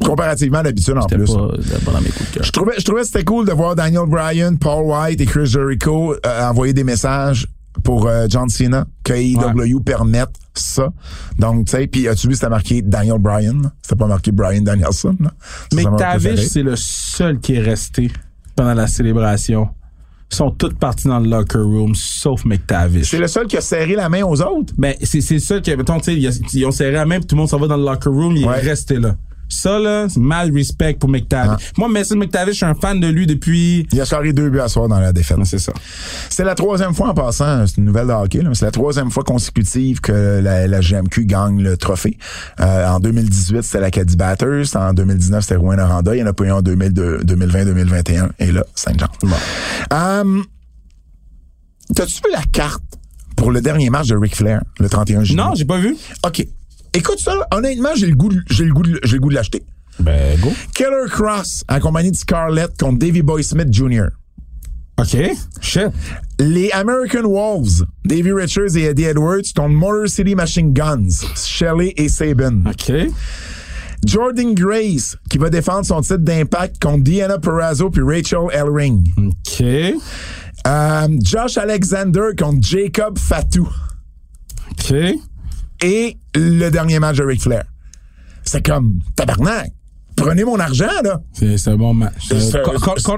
comparativement à d'habitude en plus. Pas, pas dans mes coups de cœur. Je trouvais, je trouvais que c'était cool de voir Daniel Bryan, Paul White et Chris Jericho euh, envoyer des messages pour euh, John Cena, que AEW permette ça. Donc, tu sais, puis as-tu vu, c'était marqué Daniel Bryan? C'était pas marqué Bryan Danielson, là? Ça, ça m'a McTavish, préféré. c'est le seul qui est resté pendant la célébration. Ils sont tous partis dans le locker room, sauf McTavish. C'est le seul qui a serré la main aux autres? Ben, c'est, c'est ça que, mettons, tu sais, ils, ils ont serré la main, puis tout le monde s'en va dans le locker room, il Ouais. est resté là. Ça, là, c'est mal respect pour McTavish. Ah. Moi, Mason McTavish, je suis un fan de lui depuis... Il a scoré deux buts à soir dans la défaite. C'est ça. C'est la troisième fois en passant, c'est une nouvelle de hockey, c'est la troisième fois consécutive que la, la GMQ gagne le trophée. Euh, en 2018, c'était la Caddy Batters. En 2019, c'était Rouen Aranda. Il y en a pas eu en 2002 2020-2021. Et là, Saint-Jean. Euh, T'as-tu vu la carte pour le dernier match de Ric Flair, le 31 juillet? Non, j'ai pas vu. OK. Écoute ça, honnêtement, j'ai le goût de, j'ai le goût j'ai le goût de l'acheter. Ben, go. Killer Cross, en compagnie de Scarlett contre Davy Boy Smith Jr. OK. Shit. Les American Wolves, Davy Richards et Eddie Edwards, contre Motor City Machine Guns, Shelley et Sabin. OK. Jordan Grace, qui va défendre son titre d'impact contre Diana Perrazzo puis Rachel Ellering. OK. Euh, Josh Alexander contre Jacob Fatou. OK. Et le dernier match de Ric Flair. C'est comme, tabarnak, prenez mon argent, là. C'est, c'est un bon match. Euh,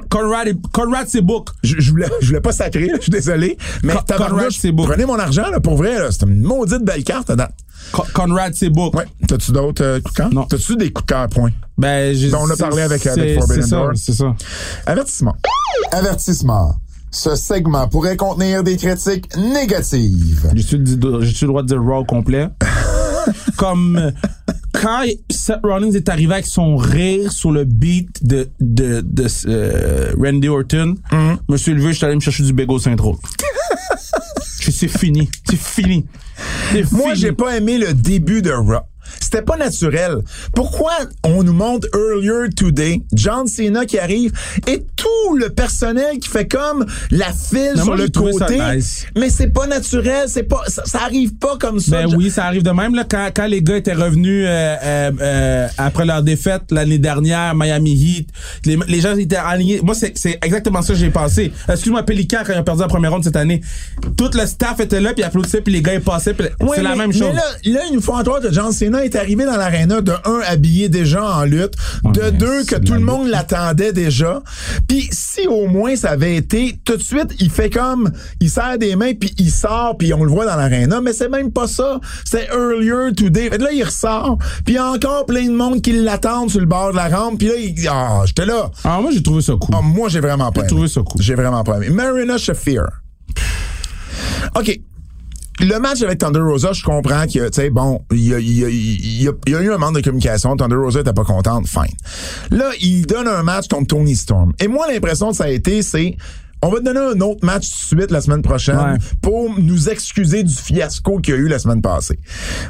Conrad, est- Conrad, c'est book. Je, je voulais, je voulais pas sacrer, là, je suis désolé. Mais Con- Conrad, c'est beau. prenez mon argent, là, pour vrai, là. C'est une maudite belle carte, là. Con- Conrad, c'est book. Ouais. T'as-tu d'autres euh, coups de cœur? Non. T'as-tu des coups de cœur, point? Ben, j'ai- Ben, on a parlé avec- avec c'est- Forbidden c'est ça, Door. C'est ça. Avertissement. Avertissement. Ce segment pourrait contenir des critiques négatives. J'ai-tu le droit de dire Raw complet? Comme quand Seth Rollins est arrivé avec son rire sur le beat de, de, de euh, Randy Orton, Mm-hmm. je me suis levé, je suis allé me chercher du Bego Saint-Roch. Je- C'est fini. C'est fini. C'est Moi, fini. j'ai pas aimé le début de Raw. C'était pas naturel. Pourquoi on nous montre earlier today John Cena qui arrive et tout le personnel qui fait comme la file Non, sur moi, le côté? nice. Mais c'est pas naturel, c'est pas ça, ça arrive pas comme ça. Ben oui, ça arrive de même. Là, quand, quand les gars étaient revenus euh, euh, euh, après leur défaite l'année dernière, Miami Heat, les, les gens étaient alignés. Moi, c'est c'est exactement ça que j'ai pensé. Excuse-moi, Pélican, quand ils ont perdu la première ronde cette année, tout le staff était là, puis applaudissait, puis les gars ils passaient. puis c'est la même chose. Mais là, là, une fois en toi que John Cena est arrivé dans l'aréna de un habillé déjà en lutte, de mais deux que de tout le monde l'attendait déjà. Puis si au moins ça avait été tout de suite, il fait comme il serre des mains puis il sort puis on le voit dans l'aréna, mais c'est même pas ça. C'est earlier today. Fait que là il ressort, puis encore plein de monde qui l'attendent sur le bord de la rampe, puis là il ah, j'étais là. Ah, moi, j'ai trouvé ça cool. Ah, moi j'ai vraiment pas aimé. trouvé ça cool. J'ai vraiment pas aimé. Marina Shafir. OK. Le match avec Thunder Rosa, je comprends que, tu sais, bon, il y a, eu un manque de communication. Thunder Rosa était pas contente. Fine. Là, il donne un match contre Tony Storm. Et moi, l'impression que ça a été, c'est, on va te donner un autre match tout de suite la semaine prochaine Ouais. pour nous excuser du fiasco qu'il y a eu la semaine passée.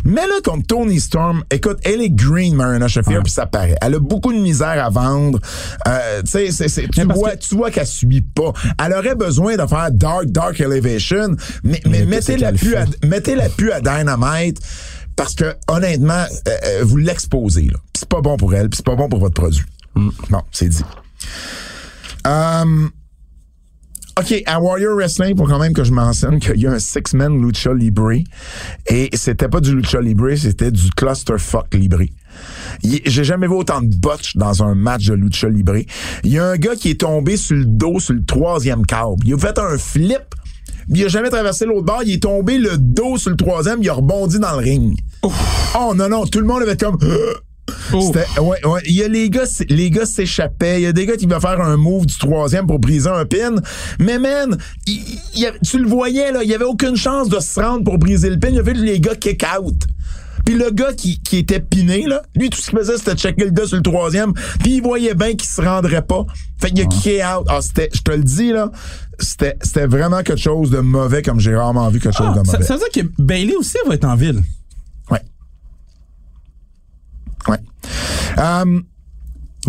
Mais là, contre Tony Storm, écoute, elle est green, Marina Shafir, puis ça paraît. Elle a beaucoup de misère à vendre. Euh, tu vois, que- tu vois qu'elle subit pas. Elle aurait besoin de faire Dark, Dark Elevation, mais, mais Mais mettez-la qu'est-ce plus qu'elle à, Dynamite. Parce que honnêtement, euh, euh, vous l'exposez C'est pas bon pour elle, puis c'est pas bon pour votre produit. Bon, c'est dit. Euh, OK, à Warrior Wrestling, pour quand même que je mentionne qu'il y a un six-man Lucha Libre. Et c'était pas du Lucha Libre, c'était du Clusterfuck Libre. J'ai jamais vu autant de botch dans un match de Lucha Libre. Il y a un gars qui est tombé sur le dos sur le troisième câble. Il a fait un flip il a jamais traversé l'autre bord, il est tombé le dos sur le troisième, il a rebondi dans le ring. Oh non, non, tout le monde avait comme... Ouais, ouais. Il y a les gars, les gars s'échappaient. Il y a des gars qui veulent faire un move du troisième pour briser un pin. Mais man, il- il tu le voyais là, il y avait aucune chance de se rendre pour briser le pin. Il y avait les gars kick out. Puis le gars qui, qui était piné, là, lui, tout ce qu'il faisait, c'était checker le gars sur le troisième. Puis il voyait bien qu'il se rendrait pas. Fait qu'il a kické out. Ah, c'était, je te le dis, là, c'était, c'était vraiment quelque chose de mauvais comme j'ai rarement vu quelque chose Ah, de ça, mauvais. ça veut dire que Bailey aussi va être en ville. Ouais. Euh,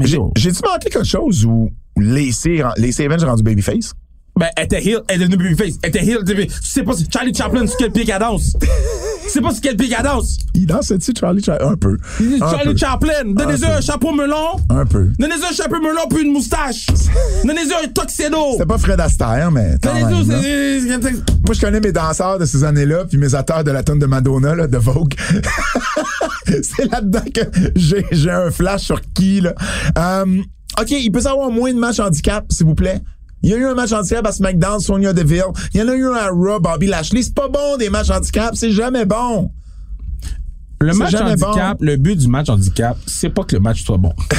j'ai-tu manqué quelque chose où Lacey, Lacey Evans est rendu babyface? Ben, elle était heel, elle est devenue babyface. Elle était heel, tu sais pas si Charlie Chaplin, sur quel pied qu'elle danse. Tu sais pas sur quel pied qu'elle danse. Il dansait-tu Charlie Chaplin? Un peu. Charlie. Chaplin, donnez-eux Un chapeau melon. Un peu. Donnez-eux un chapeau melon puis une moustache. Donnez-eux un tuxedo. C'était pas Fred Astaire, mais Moi, je connais mes danseurs de ces années-là, puis mes auteurs de la tonne de Madonna, là, de Vogue. c'est là-dedans que j'ai, un flash sur qui, là. Euh, OK, il peut y avoir moins de matchs handicap, s'il vous plaît. Il y a eu un match handicap à SmackDown, Sonia Deville. Il y en a eu un à Raw, Bobby Lashley. C'est pas bon, des matchs handicap. C'est jamais bon. Le match handicap, le but du match handicap, c'est pas que le match soit bon.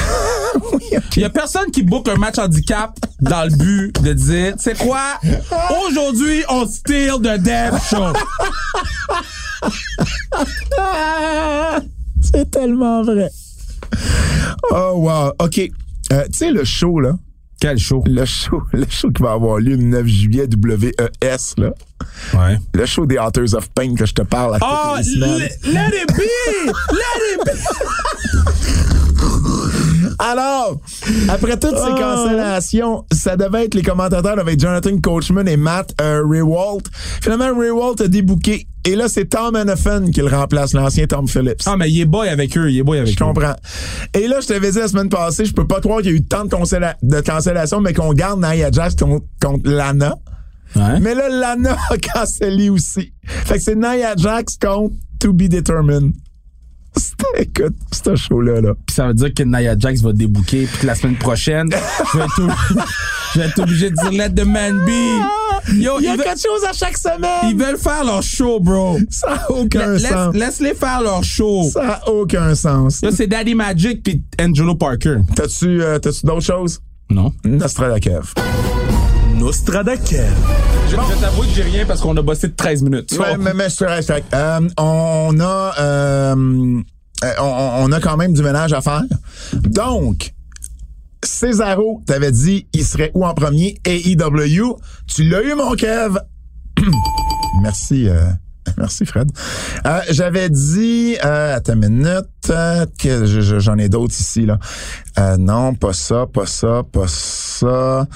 Il y a personne qui book un match handicap dans le but de dire, c'est quoi? Aujourd'hui, on steal the death show. C'est tellement vrai. Oh, wow. OK. Euh, tu sais, le show, là. Quel show? Le show, le show qui va avoir lieu le 9 juillet, WES, là. Ouais. Le show des Authors of Pain que je te parle à toutes Oh, les semaines. let, let it be! Let it be! Alors, après toutes Ah. ces cancellations, ça devait être les commentateurs avec Jonathan Coachman et Matt euh, Rewalt. Finalement, Rewalt a débouqué. Et là, c'est Tom Hannafin qui le remplace, l'ancien Tom Phillips. Ah, mais il est boy avec eux, il est boy avec Je eux. comprends. Et là, je t'avais dit la semaine passée, je peux pas croire qu'il y a eu tant de, cancella- de cancellations, mais qu'on garde Nia Jax contre, contre Lana. Ouais. Mais là, Lana a cancellé aussi. Fait que c'est Nia Jax contre To Be Determined. C'était, écoute, ce show-là, là. Puis ça veut dire que Nia Jax va débouquer, puis que la semaine prochaine, je vais être, ob- je vais être obligé de dire let the man be. Yo, Il y a veulent, quelque chose à chaque semaine. ils veulent faire leur show, bro. Ça n'a aucun sens. Laisse-les faire leur show. Ça n'a aucun sens. Là, c'est Daddy Magic puis Angelo Parker. T'as-tu, euh, t'as-tu d'autres choses? Non. Nostradakev. Je, je vais t'avouer que j'ai rien parce qu'on a bossé de 13 minutes. Ouais, mais, mais c'est correct. Euh, on a, euh, euh, on, on a quand même du ménage à faire. Donc, Cesaro, t'avais dit, il serait où en premier? AEW. Tu l'as eu, mon Kev. Merci, euh, merci, Fred. Euh, J'avais dit, euh, attends une minute, euh, que je- je- j'en ai d'autres ici, là. Euh, non, pas ça, pas ça, pas ça.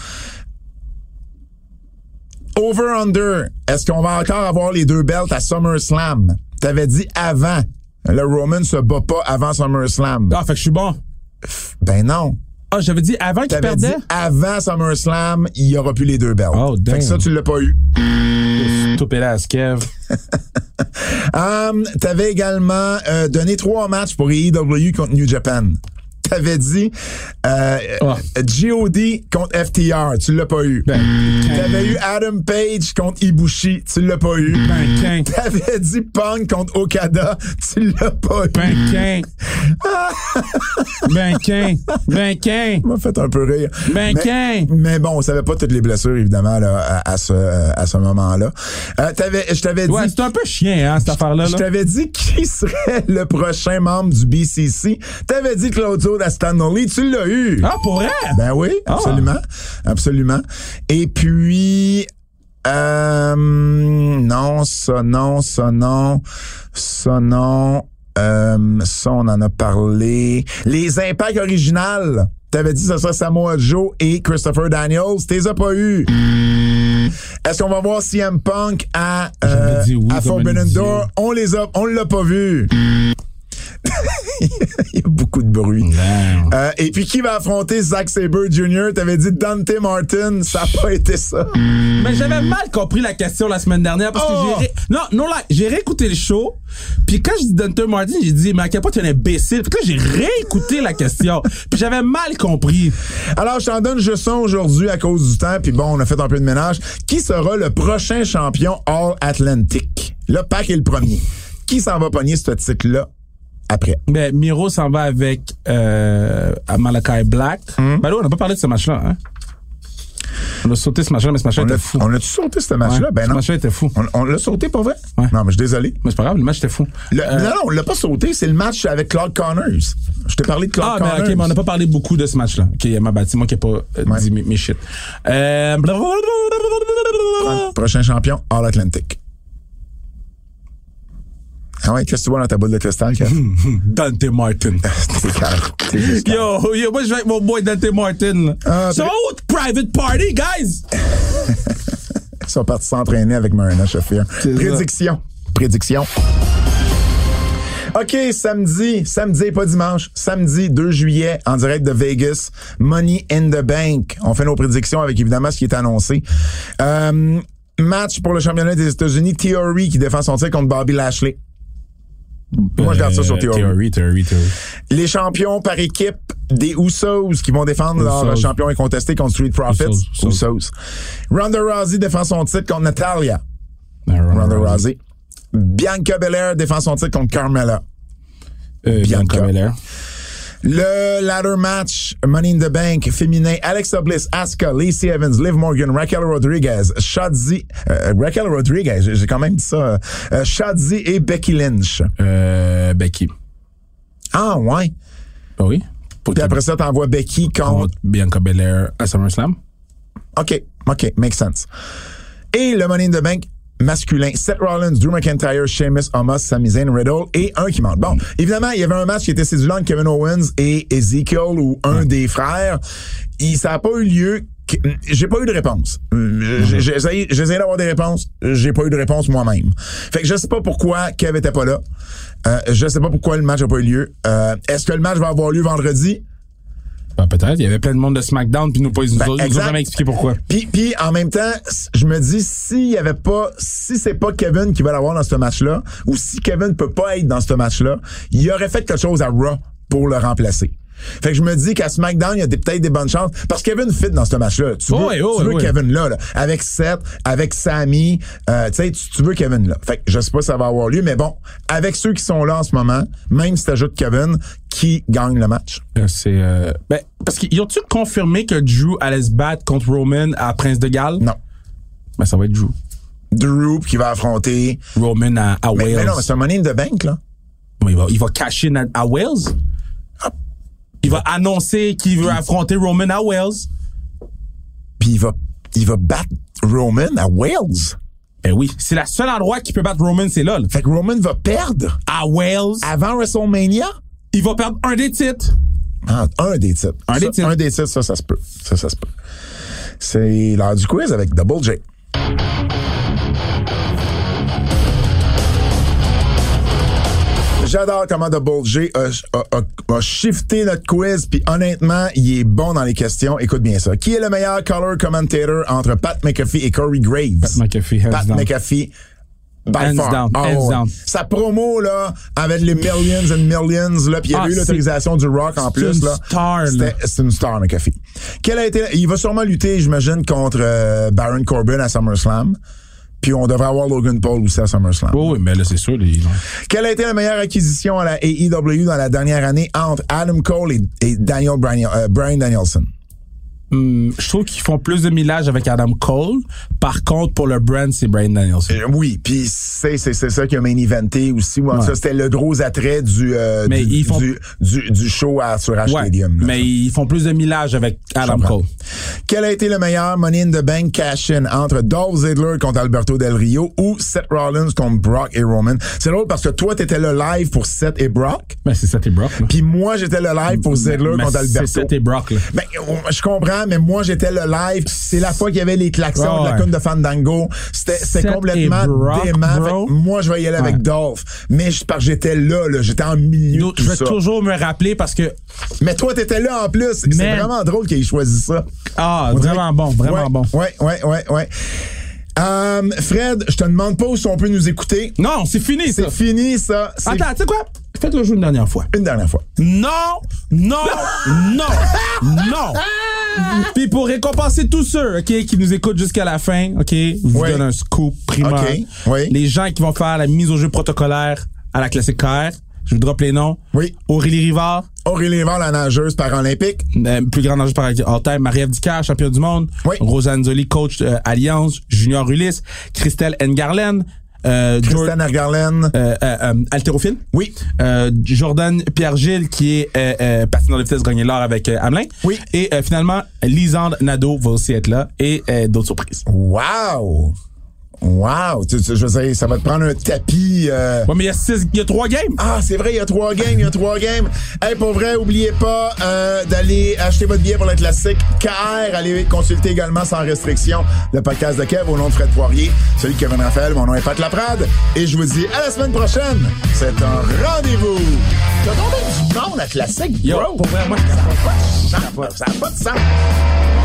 Over-under, est-ce qu'on va encore avoir les deux belts à SummerSlam? T'avais dit avant. Le Roman se bat pas avant SummerSlam. Ah, fait que je suis bon. Ben non. Ah, j'avais dit avant qu'il T'avais dit perdait. avant SummerSlam, il y aura plus les deux belts. Oh, Fait que ça, tu l'as pas eu. Kev. Um, T'avais également euh, donné trois matchs pour AEW contre New Japan. T'avais dit euh. G.O.D. contre FTR. Tu l'as pas eu. Ben, T'avais eu Adam Page contre Ibushi. Tu l'as pas eu. ben. T'avais dit Punk contre Okada. Tu l'as pas eu. Ben. Ben, quin. Ben, quin. M'a fait un peu rire. Ben, mais, mais bon, on savait pas toutes les blessures, évidemment, là, à, à ce, à ce moment-là. Euh, t'avais- je t'avais dit... Ouais, c'est un peu chien, hein, cette affaire-là. Je là. t'avais dit qui serait le prochain membre du BCC. T'avais dit Claudio D'Astanoli. Tu l'as eu. Ah, pour vrai? Ben oui, Ah. absolument. Absolument. Et puis... Euh, non, ça non, ça non, ça non. Euh, ça, on en a parlé. Les impacts originales. T'avais dit que ce serait Samoa Joe et Christopher Daniels. T'es as pas eu. Est-ce qu'on va voir CM Punk à, euh, oui, à Forbidden Door? On les a, on l'a pas vu. Il y a beaucoup de bruit. Euh, et puis qui va affronter Zack Sabre Jr.? T'avais dit Dante Martin, ça n'a pas été ça. Mais j'avais mal compris la question la semaine dernière parce Oh! que j'ai ré- non non là j'ai réécouté le show puis quand je dis Dante Martin j'ai dit mais à quel point tu es un imbécile? Puis là j'ai réécouté la question puis j'avais mal compris Alors, je t'en donne juste un aujourd'hui à cause du temps, puis bon, on a fait un peu de ménage. Qui sera le prochain champion All-Atlantic? Là, Pac est le premier. Qui s'en va pogner ce titre-là? Après? mais Miro s'en va avec euh, Malakai Black Hmm. ben là on n'a pas parlé de ce match là hein on a sauté ce match là mais ce match là On était fou on a-tu sauté ce match-là? Ouais, ben ce non. match là était fou On, on l'a sauté pour vrai? Ouais. Non, mais je suis désolé. mais c'est pas grave le match était fou Le- Euh, Non, non, on l'a pas sauté. C'est le match avec Claude Connors. Je t'ai parlé de Claude ah, Connors. mais ok, mais on n'a pas parlé beaucoup de ce match-là. Ok, ma bâti, moi qui n'ai pas euh, Ouais. dit mes, mes shit. Euh, Prochain champion All-Atlantic. Ah ouais, qu'est-ce que tu vois dans ta boule de cristal, Kev? Dante Martin. T'es calme. T'es juste calme. Yo, yo, moi je vais avec mon boy Dante Martin. Ah, so, private party, guys! Ils sont partis s'entraîner avec Marina ça. Prédiction. Prédiction. OK, samedi, samedi, pas dimanche, samedi 2 juillet, en direct de Vegas, Money in the Bank. On fait nos prédictions avec évidemment ce qui est annoncé. Euh, match pour le championnat des États-Unis, Theory qui défend son titre contre Bobby Lashley. Moi, je garde ça sur. Theory, Theory, Theory. Les champions par équipe des Usos qui vont défendre leur champion incontesté contre Street Profits. Usos, Usos. Usos. Ronda Rousey défend son titre contre Natalia. Ronda Ronda Rousey. Bianca Belair défend son titre contre Carmella. Euh, Bianca. Bianca Belair. Le ladder match Money in the Bank féminin Alexa Bliss, Asuka, Lacey Evans, Liv Morgan, Raquel Rodriguez, Shotzi, euh, Raquel Rodriguez, j'ai quand même dit ça, euh, Shotzi et Becky Lynch. Euh, Becky. Ah ouais. Ah oui? Puis après ça, t'envoies Becky contre contre Bianca Belair à SummerSlam? OK, OK, makes sense. Et le Money in the Bank masculin, Seth Rollins, Drew McIntyre, Sheamus, Omos, Sami Zayn, Riddle et un qui manque. Bon, évidemment, il y avait un match qui était séduisant entre Kevin Owens et Ezekiel ou un des frères. Il, ça n'a pas eu lieu. J'ai pas eu de réponse. Euh, essayé d'avoir des réponses. J'ai pas eu de réponse moi-même. Fait que je sais pas pourquoi Kev était pas là. Euh, je sais pas pourquoi le match a pas eu lieu. Euh, Est-ce que le match va avoir lieu vendredi? Ben, peut-être. Il y avait plein de monde de SmackDown, puis nous, pas, ils nous, Ben, nous exact. ont jamais expliqué pourquoi. Puis, puis en même temps, je me dis s'il y avait pas, si c'est pas Kevin qui va l'avoir dans ce match-là, ou si Kevin peut pas être dans ce match-là, il aurait fait quelque chose à Raw pour le remplacer. Fait que je me dis qu'à SmackDown, il y a peut-être des bonnes chances. Parce que Kevin fit dans ce match-là. Tu veux, Oh oui, oh tu veux oui. Kevin là, là, avec Seth, avec Sammy, euh, tu sais, tu veux Kevin là. Fait que je sais pas si ça va avoir lieu, mais bon, avec ceux qui sont là en ce moment, même si t'ajoutes Kevin, qui gagne le match? Euh, C'est. Euh, ben, parce qu'ils ont-tu confirmé que Drew allait se battre contre Roman à Prince de Galles? Non. Ben, ça va être Drew. Drew qui va affronter. Roman à, Wales. mais non, c'est un money in the bank, là. Il va, il va à, à Wales? Il va annoncer qu'il veut affronter Roman à Wales. puis il va, il va battre Roman à Wales. Ben oui, c'est le seul endroit qui peut battre Roman, c'est là. là. Fait que Roman va perdre À Wales, avant WrestleMania. il va perdre un des titres. Ah, un des titres. Un Ça, des titres. Un des titres, ça, ça se peut. Ça, ça se peut. C'est l'heure du quiz avec Double J. J'adore comment Double J a, a- a- a shifté notre quiz, puis honnêtement, il est bon dans les questions. Écoute bien ça. Qui est le meilleur color commentator entre Pat McAfee et Corey Graves? Pat McAfee, hands Pat down. McAfee. By Hands down, Ah, hands ouais. down. Sa promo, là, avec les millions and millions, là, puis il y Ah, avait eu l'autorisation du Rock en c'est plus, une là. star, là. C'était- C'est une star, McAfee. Quel a été, il va sûrement lutter, j'imagine, contre euh, Baron Corbin à SummerSlam. Puis on devrait avoir Logan Paul aussi à SummerSlam. Oui, oui, mais là, c'est sûr. les- Quelle a été la meilleure acquisition à la AEW dans la dernière année entre Adam Cole et, et Daniel Bryan, euh, Bryan Danielson? Hum, je trouve qu'ils font plus de millage avec Adam Cole. Par contre, pour le brand, c'est Brian Danielson. Euh, oui, puis c'est c'est c'est ça qui a main eventé aussi. Ouais. Ça c'était le gros attrait du euh, Mais du, ils font- du, du, du show à, sur H Ouais, Stadium. là. mais ils font plus de millage avec Adam. Cole. Quel a été le meilleur Money in the Bank cash-in entre Dolph Ziggler contre Alberto Del Rio ou Seth Rollins contre Brock et Roman? C'est drôle parce que toi, t'étais le live pour Seth et Brock, Ben, c'est Seth et Brock. puis moi, j'étais le live pour Ziggler Mais contre C'est Alberto. Seth et Brock. Là. Ben, je comprends, avant, mais moi, j'étais le live. C'est la fois qu'il y avait les klaxons de la Ouais. de Fandango. C'était complètement dément. moi, je vais y aller avec. Dolph. Mais parce j'étais là, là. J'étais en milieu Yo, de tout Je vais ça. toujours me rappeler parce que Mais toi, t'étais là en plus. C'est vraiment drôle qu'il ait choisi ça. ah On vraiment bon, vraiment ouais, bon. Ouais, ouais, ouais, ouais. Euh, Fred, je te demande pas si on peut nous écouter. Non, c'est fini ça. C'est fini, ça. C'est Attends, tu sais quoi? Faites-le jouer une dernière fois. une dernière fois. Non, non, non, non. Puis pour récompenser tous ceux ok, qui nous écoutent jusqu'à la fin, ok, je vous donne un scoop primaire. Ok, oui. Les gens qui vont faire la mise au jeu protocolaire à la classique KR, je vous drop les noms. Oui. Aurélie Rivard, Aurélie Rivard, la nageuse paralympique. euh, plus grande nageuse par all-time, Marie-Ève Dicard, championne du monde. Oui. Rosanne Zoli, coach euh, Alliance. Junior Ulysse. Christelle Engarlen. Euh, Christiane euh, euh, euh, haltérophile. Oui. Euh, Jordan Pierre-Gilles, qui est euh, euh, patineur de vitesse, gagné l'or avec Hamelin. Oui. Et euh, finalement, Lisande Nadeau va aussi être là. Et euh, d'autres surprises. Wow! Wow! Tu- tu- je veux dire, ça va te prendre un tapis. euh, Ouais, mais il y a six, il y a trois games. Ah, c'est vrai, il y a trois games, il y a trois games. Hey, pour vrai, oubliez pas euh, d'aller acheter votre billet pour le classique KR. Allez consulter également sans restriction le podcast de Kev au nom de Fred Poirier, celui de Kevin Raphaël, mon nom est Pat Laprade. Et je vous dis à la semaine prochaine. C'est un rendez-vous. T'as tombé du nom, la classique, Yo, bro. pour vrai, moi, Ça n'a pas de sens. Ça n'a pas de sens.